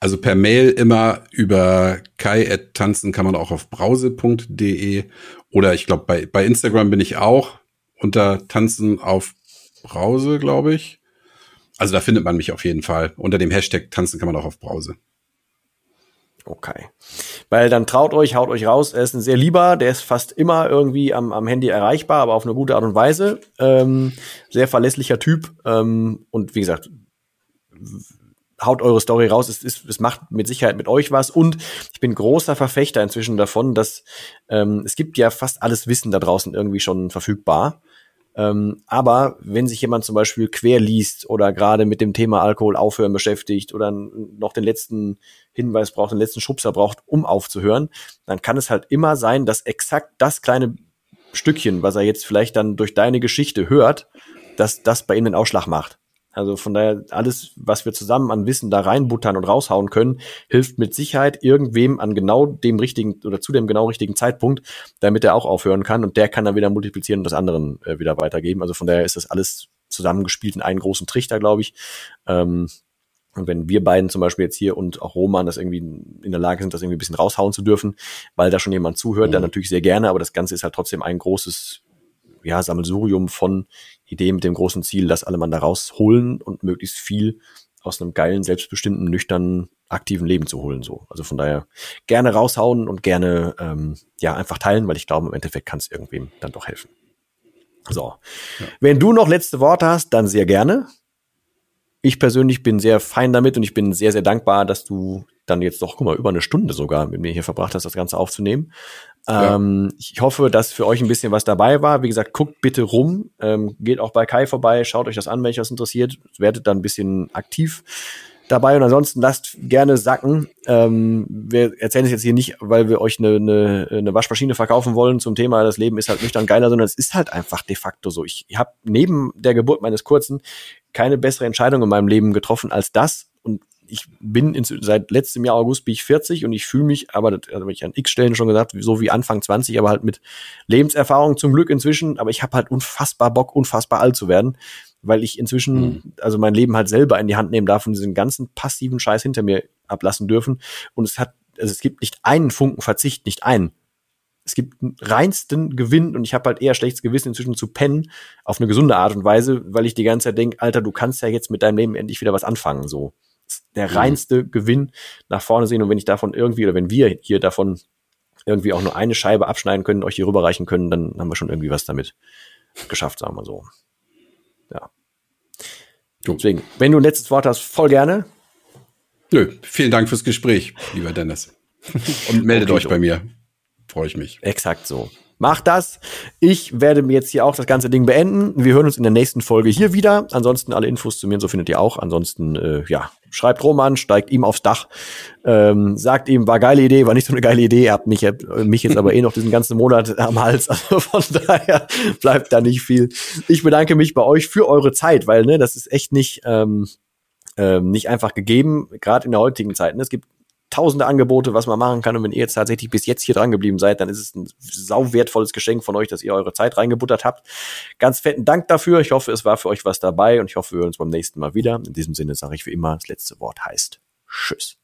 Also per Mail immer über kai.tanzen kann man auch auf brause.de oder ich glaube bei, bei Instagram bin ich auch unter tanzen auf Brause, glaube ich. Also da findet man mich auf jeden Fall. Unter dem Hashtag tanzen kann man auch auf Brause. Okay. Weil dann traut euch, haut euch raus. Er ist ein sehr lieber, der ist fast immer irgendwie am, am Handy erreichbar, aber auf eine gute Art und Weise. Ähm, sehr verlässlicher Typ. Ähm, und wie gesagt, haut eure Story raus. Es, ist, es macht mit Sicherheit mit euch was. Und ich bin großer Verfechter inzwischen davon, dass ähm, es gibt ja fast alles Wissen da draußen irgendwie schon verfügbar. Ähm, aber wenn sich jemand zum Beispiel quer liest oder gerade mit dem Thema Alkohol aufhören beschäftigt oder noch den letzten Hinweis braucht, den letzten Schubser braucht, um aufzuhören, dann kann es halt immer sein, dass exakt das kleine Stückchen, was er jetzt vielleicht dann durch deine Geschichte hört, dass das bei ihm den Ausschlag macht. Also von daher, alles, was wir zusammen an Wissen da reinbuttern und raushauen können, hilft mit Sicherheit irgendwem an genau dem richtigen oder zu dem genau richtigen Zeitpunkt, damit er auch aufhören kann und der kann dann wieder multiplizieren und das anderen äh, wieder weitergeben. Also von daher ist das alles zusammengespielt in einen großen Trichter, glaube ich. Ähm, und wenn wir beiden zum Beispiel jetzt hier und auch Roman das irgendwie in der Lage sind, das irgendwie ein bisschen raushauen zu dürfen, weil da schon jemand zuhört, mhm. dann natürlich sehr gerne, aber das Ganze ist halt trotzdem ein großes ja, Sammelsurium von Ideen mit dem großen Ziel, dass alle man da rausholen und möglichst viel aus einem geilen, selbstbestimmten, nüchternen, aktiven Leben zu holen. So. Also von daher gerne raushauen und gerne ähm, ja einfach teilen, weil ich glaube, im Endeffekt kann es irgendwem dann doch helfen. So. Ja. Wenn du noch letzte Worte hast, dann sehr gerne ich persönlich bin sehr fein damit und ich bin sehr, sehr dankbar, dass du dann jetzt doch, guck mal, über eine Stunde sogar mit mir hier verbracht hast, das Ganze aufzunehmen. Ja. Ähm, ich hoffe, dass für euch ein bisschen was dabei war. Wie gesagt, guckt bitte rum, ähm, geht auch bei Kai vorbei, schaut euch das an, wenn euch das interessiert, werdet dann ein bisschen aktiv dabei und ansonsten lasst gerne sacken. Ähm, wir erzählen es jetzt hier nicht, weil wir euch eine, eine, eine Waschmaschine verkaufen wollen zum Thema, das Leben ist halt nüchtern geiler, sondern es ist halt einfach de facto so. Ich habe neben der Geburt meines Kurzen keine bessere Entscheidung in meinem Leben getroffen als das und ich bin in, seit letztem Jahr August bin ich 40 und ich fühle mich, aber das habe ich an x Stellen schon gesagt, so wie Anfang 20, aber halt mit Lebenserfahrung zum Glück inzwischen, aber ich habe halt unfassbar Bock, unfassbar alt zu werden weil ich inzwischen, mhm. also mein Leben halt selber in die Hand nehmen darf und diesen ganzen passiven Scheiß hinter mir ablassen dürfen. Und es hat, also es gibt nicht einen Funken Verzicht, nicht einen. Es gibt einen reinsten Gewinn und ich habe halt eher schlechtes Gewissen inzwischen zu pennen auf eine gesunde Art und Weise, weil ich die ganze Zeit denke, Alter, du kannst ja jetzt mit deinem Leben endlich wieder was anfangen. So, der mhm. reinste Gewinn nach vorne sehen und wenn ich davon irgendwie oder wenn wir hier davon irgendwie auch nur eine Scheibe abschneiden können, euch hier rüberreichen können, dann haben wir schon irgendwie was damit geschafft, sagen wir so. Ja. Deswegen, wenn du ein letztes Wort hast, voll gerne. Nö, vielen Dank fürs Gespräch, lieber Dennis. Und meldet okay, euch bei mir. Freue ich mich. Exakt so. Macht das. Ich werde mir jetzt hier auch das ganze Ding beenden. Wir hören uns in der nächsten Folge hier wieder. Ansonsten alle Infos zu mir und so findet ihr auch. Ansonsten, äh, ja, schreibt Roman, steigt ihm aufs Dach, ähm, sagt ihm, war geile Idee, war nicht so eine geile Idee, ihr habt mich, mich jetzt aber eh noch diesen ganzen Monat am Hals. Also von daher bleibt da nicht viel. Ich bedanke mich bei euch für eure Zeit, weil ne, das ist echt nicht, ähm, ähm, nicht einfach gegeben, gerade in der heutigen Zeit. Ne? Es gibt tausende Angebote, was man machen kann. Und wenn ihr jetzt tatsächlich bis jetzt hier dran geblieben seid, dann ist es ein sau wertvolles Geschenk von euch, dass ihr eure Zeit reingebuttert habt. Ganz fetten Dank dafür. Ich hoffe, es war für euch was dabei und ich hoffe, wir hören uns beim nächsten Mal wieder. In diesem Sinne sage ich wie immer, das letzte Wort heißt Tschüss.